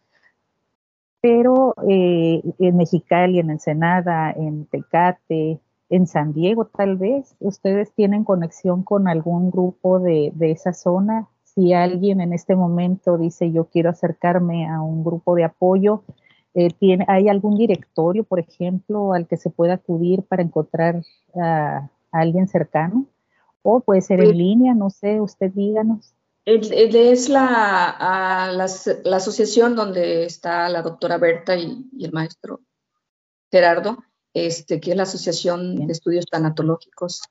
pero eh, en Mexicali, en Ensenada, en Tecate, en San Diego tal vez. ¿Ustedes tienen conexión con algún grupo de, esa zona? Si alguien en este momento dice yo quiero acercarme a un grupo de apoyo, eh, ¿tiene, ¿hay algún directorio, por ejemplo, al que se pueda acudir para encontrar a, alguien cercano? O puede ser en pues línea, no sé, usted díganos. Es la, la, asociación donde está la doctora Berta y el maestro Gerardo este, que es la Asociación de Estudios Tanatológicos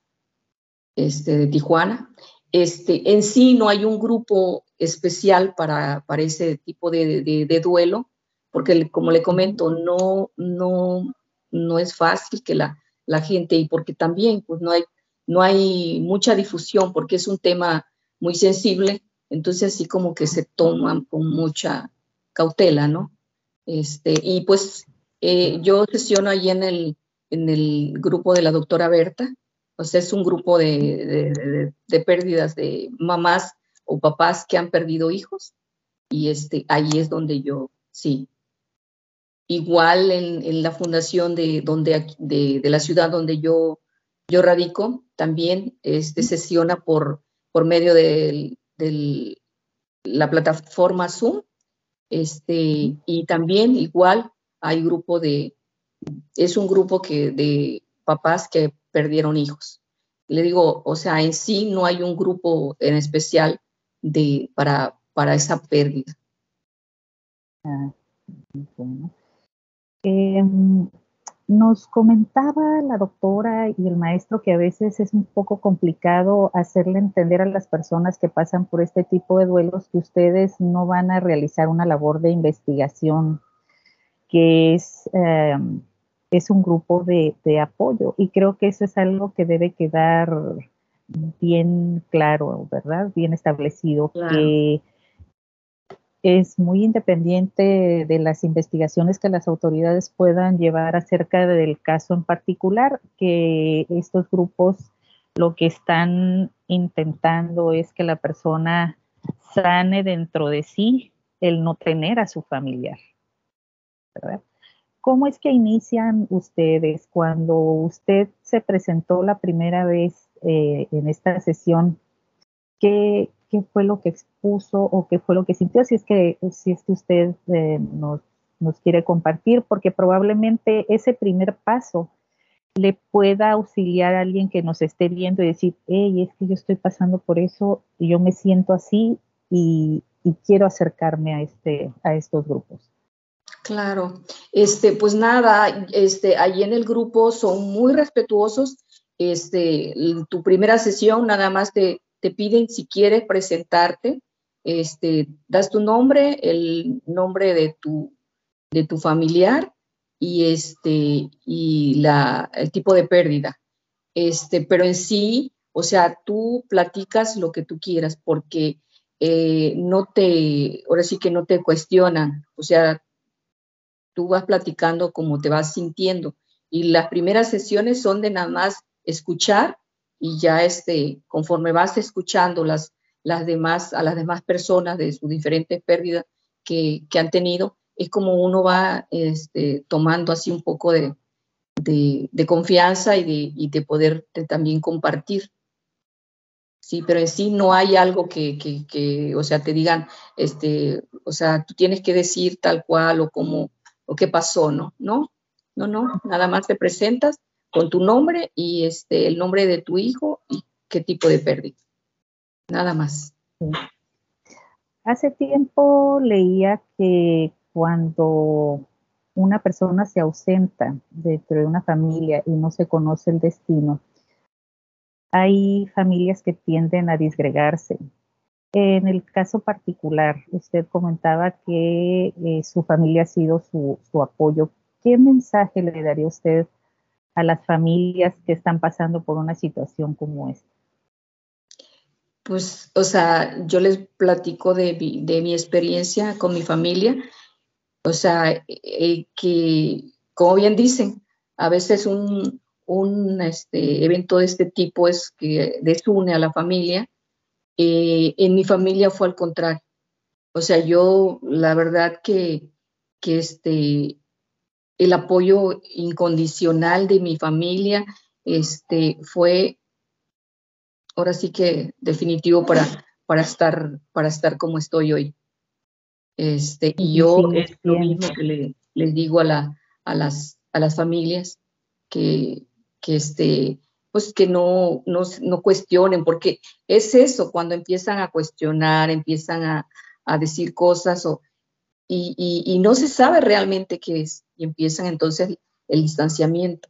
este, de Tijuana. Este, en sí no hay un grupo especial para, para ese tipo de, de, duelo, porque como le comento, no, no, no es fácil que la, la gente, y porque también pues, no, hay, no hay mucha difusión, porque es un tema muy sensible, Entonces así como que se toman con mucha cautela, ¿no? Este, y pues eh, yo sesiono ahí en el, en el grupo de la doctora Berta, o sea, es un grupo de, de, pérdidas de mamás o papás que han perdido hijos, y este, ahí es donde yo, sí. Igual en, en la fundación de, donde, de, de la ciudad donde yo, yo radico, también este, sesiona por, por medio de, la plataforma Zoom, este, y también igual hay grupo de, es un grupo que, de papás que perdieron hijos. Le digo, o sea, en sí no hay un grupo en especial de, para, para esa pérdida. Ah, em, nos comentaba la doctora y el maestro que a veces es un poco complicado hacerle entender a las personas que pasan por este tipo de duelos que ustedes no van a realizar una labor de investigación, que es, em, es un grupo de, apoyo. Y creo que eso es algo que debe quedar bien claro, ¿verdad? Bien establecido, que es muy independiente de las investigaciones que las autoridades puedan llevar acerca del caso en particular, que estos grupos lo que están intentando es que la persona sane dentro de sí el no tener a su familiar. ¿Cómo es que inician ustedes cuando usted se presentó la primera vez eh, en esta sesión? ¿Qué, qué fue lo que expuso o qué fue lo que sintió, si es que, si es que usted eh, nos, quiere compartir, porque probablemente ese primer paso le pueda auxiliar a alguien que nos esté viendo y decir, hey, es que yo estoy pasando por eso y yo me siento así y, quiero acercarme a, este, a estos grupos. Claro, este, pues nada, este, allí en el grupo son muy respetuosos. Este, tu primera sesión nada más te, te piden si quieres presentarte, este, das tu nombre, el nombre de tu, de tu familiar y, este, y la, el tipo de pérdida. Este, pero en sí, o sea, tú platicas lo que tú quieras porque eh, no te, ahora sí que no te cuestionan, o sea, tú vas platicando como te vas sintiendo. Y las primeras sesiones son de nada más escuchar y ya este, conforme vas escuchando las, demás, a las demás personas de sus diferentes pérdidas que, que han tenido, es como uno va este, tomando así un poco de, de, confianza y de, y de poder también compartir. Sí, pero en sí no hay algo que, que, que, o sea, te digan, este, o sea, tú tienes que decir tal cual o como, o qué pasó, ¿no? No, no, no, nada más te presentas con tu nombre y este, el nombre de tu hijo y qué tipo de pérdida. Nada más. Hace tiempo leía que cuando una persona se ausenta dentro de una familia y no se conoce el destino, hay familias que tienden a disgregarse. En el caso particular, usted comentaba que eh, su familia ha sido su, su apoyo. ¿Qué mensaje le daría usted a las familias que están pasando por una situación como esta? Pues, o sea, yo les platico de, mi experiencia con mi familia, o sea, eh, que, como bien dicen, a veces un, este, evento de este tipo es que desune a la familia. Eh, en mi familia fue al contrario. O sea, yo la verdad que, que este, el apoyo incondicional de mi familia este, fue ahora sí que definitivo para, para, estar, para estar como estoy hoy. Este, y yo es lo mismo que les digo a, la, a, las, a las familias que, que, este, pues que no, no, no, cuestionen, porque es eso, cuando empiezan a cuestionar, empiezan a, a decir cosas o, y, no se sabe realmente qué es y empiezan entonces el distanciamiento.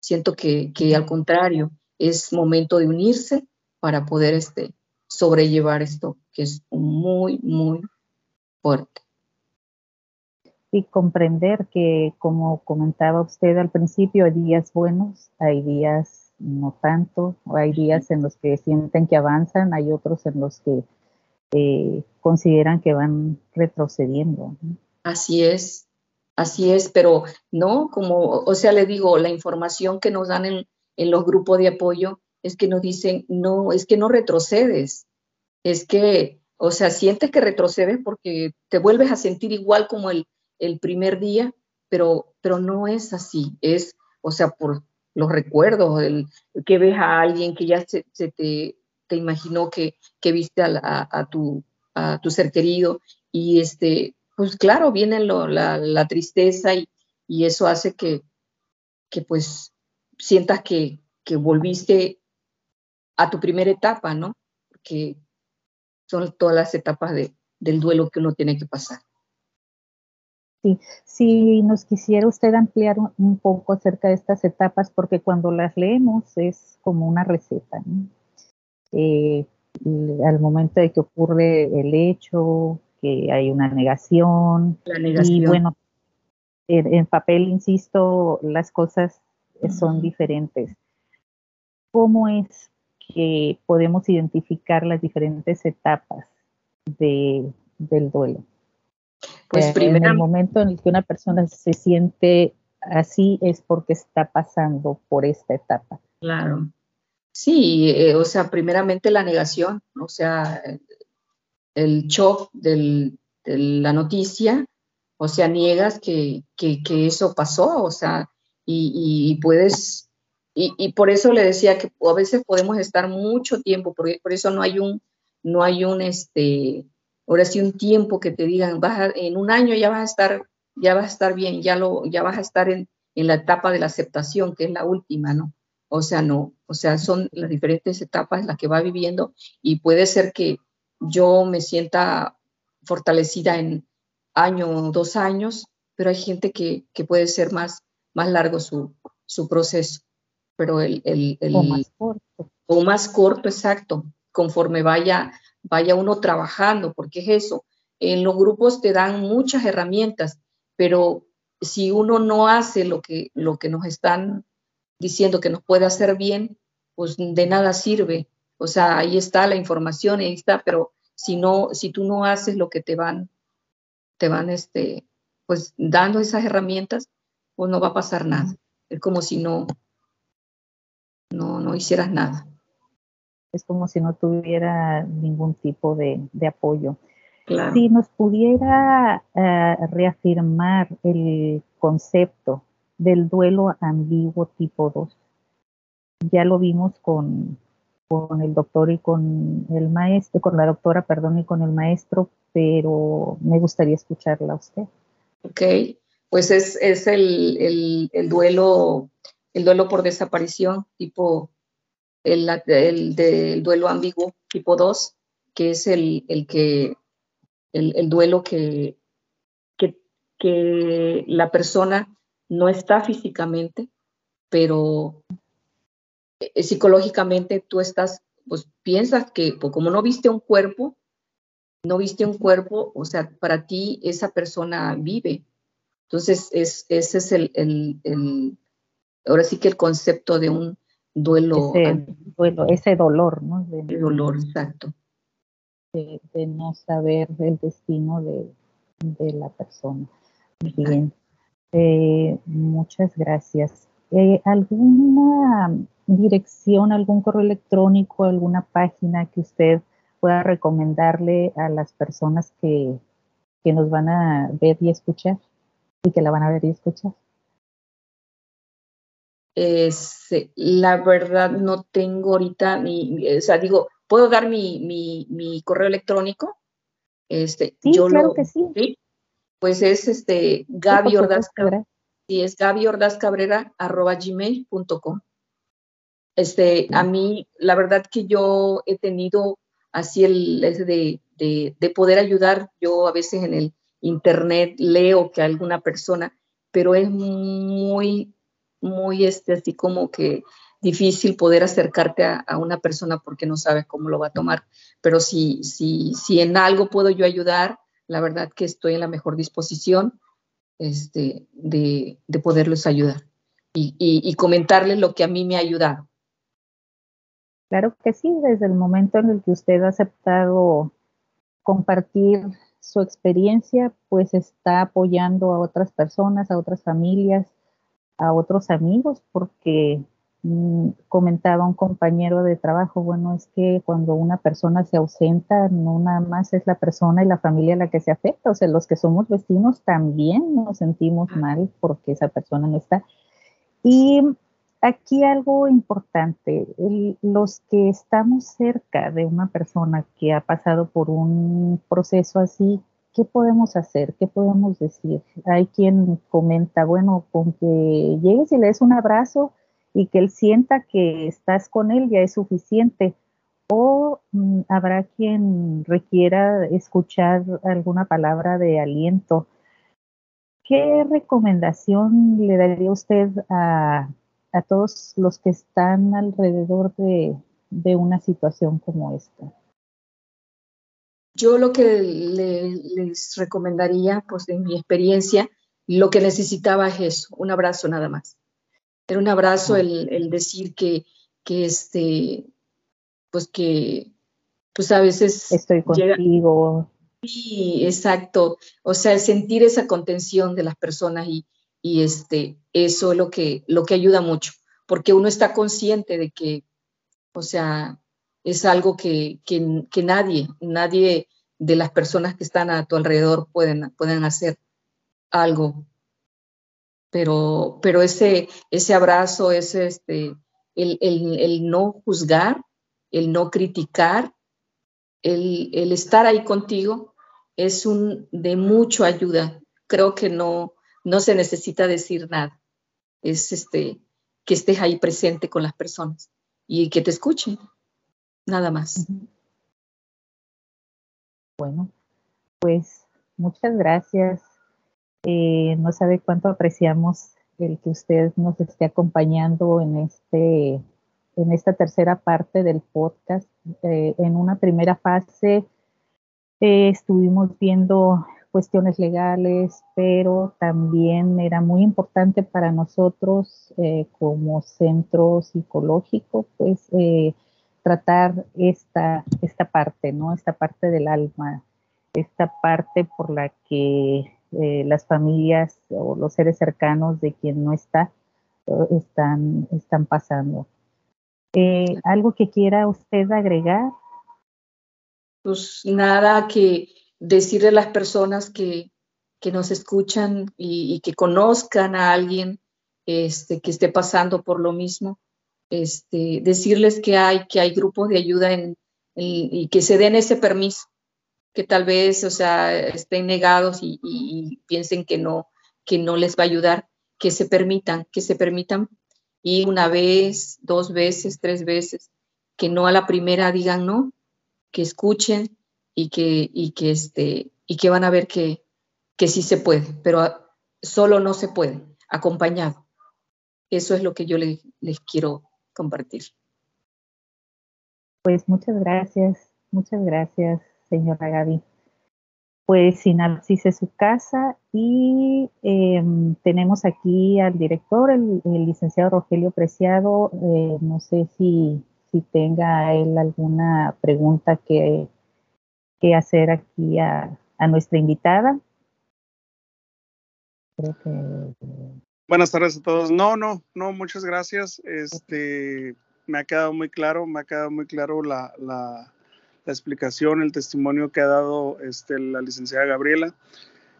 Siento que, al contrario, es momento de unirse para poder este, sobrellevar esto, que es muy, muy fuerte. Y comprender que, como comentaba usted al principio, hay días buenos, hay días no tanto, hay días en los que sienten que avanzan, hay otros en los que eh, consideran que van retrocediendo. Así es, así es, pero no, como, o sea, le digo, la información que nos dan en, los grupos de apoyo es que nos dicen, no, es que no retrocedes, es que, o sea, sientes que retrocedes porque te vuelves a sentir igual como el, el primer día, pero, pero no es así, es, o sea, por los recuerdos, el, que ves a alguien que ya se, te, te, imaginó que, que viste a, tu, a tu ser querido y este, pues claro, viene la, la, tristeza y, y, eso hace que, que pues sientas que, que volviste a tu primera etapa, ¿no? Que son todas las etapas de, del duelo que uno tiene que pasar. Sí, si nos quisiera usted ampliar un, poco acerca de estas etapas, porque cuando las leemos es como una receta. Eh, al momento de que ocurre el hecho, que hay una negación, y bueno, en, papel, insisto, las cosas son diferentes. ¿Cómo es que podemos identificar las diferentes etapas de, del duelo? Pues eh, en el momento en el que una persona se siente así es porque está pasando por esta etapa. Claro. Sí, eh, o sea, primeramente la negación, o sea, el shock de la noticia, o sea, niegas que, que, eso pasó, o sea, y, puedes, y, por eso le decía que a veces podemos estar mucho tiempo, por, por eso no hay un, no hay un, este, ahora sí un tiempo que te digan, vas en un año ya vas a estar, ya vas a estar bien, ya, lo, ya vas a estar en la etapa de la aceptación, que es la última, ¿no? O sea, no, o sea, son las diferentes etapas las que va viviendo y puede ser que yo me sienta fortalecida en año o dos años, pero hay gente que, que puede ser más, más largo su, su proceso. Pero el, el, el, o más corto. O más corto, exacto, conforme vaya vaya uno trabajando, porque es eso. En los grupos te dan muchas herramientas, pero si uno no hace lo que, lo que nos están diciendo que nos puede hacer bien, pues de nada sirve. O sea, ahí está la información, ahí está, pero si no, si tú no haces lo que te van, te van, este, pues dando esas herramientas, pues no va a pasar nada. Es como si no, no, no hicieras nada es como si no tuviera ningún tipo de, apoyo. Si nos pudiera eh, reafirmar el concepto del duelo ambiguo tipo 2, ya lo vimos con, con el doctor y con el maestro, con la doctora, perdón, y con el maestro, pero me gustaría escucharla a usted. Ok, pues es, es el, el, el, duelo, el duelo por desaparición tipo el, el del duelo ambiguo tipo 2, que es el, el que, el, duelo que, que, que, la persona no está físicamente, pero eh, psicológicamente tú estás, pues piensas que pues, como no viste un cuerpo, no viste un cuerpo, o sea, para ti esa persona vive. Entonces, es, ese es el, el, el, ahora sí que el concepto de un, duelo. Ese, duelo, ese dolor, ¿no? De, dolor, exacto. De, no saber el destino de, la persona. Bien. Eh, muchas gracias. Eh, ¿Alguna dirección, algún correo electrónico, alguna página que usted pueda recomendarle a las personas que, que nos van a ver y escuchar y que la van a ver y escuchar? Este, la verdad no tengo ahorita mi, o sea, digo, ¿puedo dar mi, mi, correo electrónico? Este, sí, yo claro que sí. Pues es este Gaby Ordaz Cabrera. Sí, es Gaby Ordaz Cabrera arroba gmail.com. Este, a mí, la verdad que yo he tenido así el de, de, de poder ayudar. Yo a veces en el internet leo que alguna persona, pero es muy muy este, así como que difícil poder acercarte a, una persona porque no sabes cómo lo va a tomar. Pero si, si, si en algo puedo yo ayudar, la verdad que estoy en la mejor disposición este, de, de poderlos ayudar y, y, comentarles lo que a mí me ha ayudado. Claro que sí, desde el momento en el que usted ha aceptado compartir su experiencia, pues está apoyando a otras personas, a otras familias, a otros amigos, porque comentaba un compañero de trabajo, bueno, es que cuando una persona se ausenta, no nada más es la persona y la familia la que se afecta, o sea, los que somos vecinos también nos sentimos mal porque esa persona no está. Y aquí algo importante, los que estamos cerca de una persona que ha pasado por un proceso así, ¿qué podemos hacer? ¿Qué podemos decir? Hay quien comenta, bueno, con que llegues y le des un abrazo y que él sienta que estás con él ya es suficiente. O mm, habrá quien requiera escuchar alguna palabra de aliento. ¿Qué recomendación le daría usted a, a todos los que están alrededor de, una situación como esta? Yo lo que les recomendaría, pues de mi experiencia, lo que necesitaba es eso, un abrazo nada más. Era un abrazo el, decir que, que, este, pues que, pues a veces... Estoy contigo. Sí, exacto. O sea, el sentir esa contención de las personas y, y este, eso es lo que, lo que ayuda mucho, porque uno está consciente de que, o sea, es algo que, que, nadie, nadie de las personas que están a tu alrededor pueden, pueden hacer algo. Pero, pero ese, ese abrazo, ese, este, el, el, no juzgar, el no criticar, el, el, estar ahí contigo es un de mucha ayuda. Creo que no, no se necesita decir nada. Es este, que estés ahí presente con las personas y que te escuchen, nada más. Bueno, pues muchas gracias. Eh, no sabe cuánto apreciamos el que usted nos esté acompañando en este en esta tercera parte del podcast. Eh, en una primera fase eh, estuvimos viendo cuestiones legales, pero también era muy importante para nosotros como centro psicológico, pues tratar esta, esta parte, ¿no? Esta parte del alma, esta parte por la que eh, las familias o los seres cercanos de quien no está están, están pasando. ¿Algo que quiera usted agregar? Pues nada, que decirle a las personas que, nos escuchan y, que conozcan a alguien este, que esté pasando por lo mismo, este, decirles que hay, que hay grupos de ayuda en, y que se den ese permiso, que tal vez, o sea, estén negados y, piensen que no, que no les va a ayudar, que se permitan, que se permitan ir una vez, dos veces, tres veces, que no a la primera digan no, que escuchen, y que, y que, este, y que van a ver que, que sí se puede, pero solo no se puede, acompañado. Eso es lo que yo les, les quiero compartir. Pues muchas gracias, muchas gracias, señora Gaby. Pues Sinapsis es su casa y em, tenemos aquí al director, el, licenciado Rogelio Preciado. Eh, no sé si, si tenga él alguna pregunta que que hacer aquí a, nuestra invitada. Buenas tardes a todos. No, no, no, muchas gracias. Este, me ha quedado muy claro, me ha quedado muy claro la, la, explicación, el testimonio que ha dado este, la licenciada Gabriela.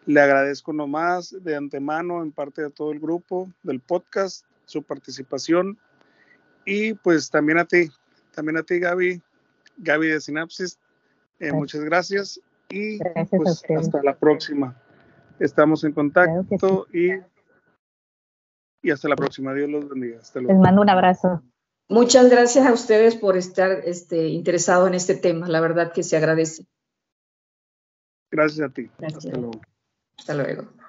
Le agradezco nomás de antemano, en parte de todo el grupo del podcast, su participación. Y pues también a ti, también a ti, Gaby, Gaby de Sinapsis, eh, muchas gracias y pues, hasta la próxima. Estamos en contacto y, y hasta la próxima. Dios los bendiga. Les mando un abrazo. Muchas gracias a ustedes por estar este, interesado en este tema. La verdad que se agradece. Gracias a ti. Hasta luego. Hasta luego.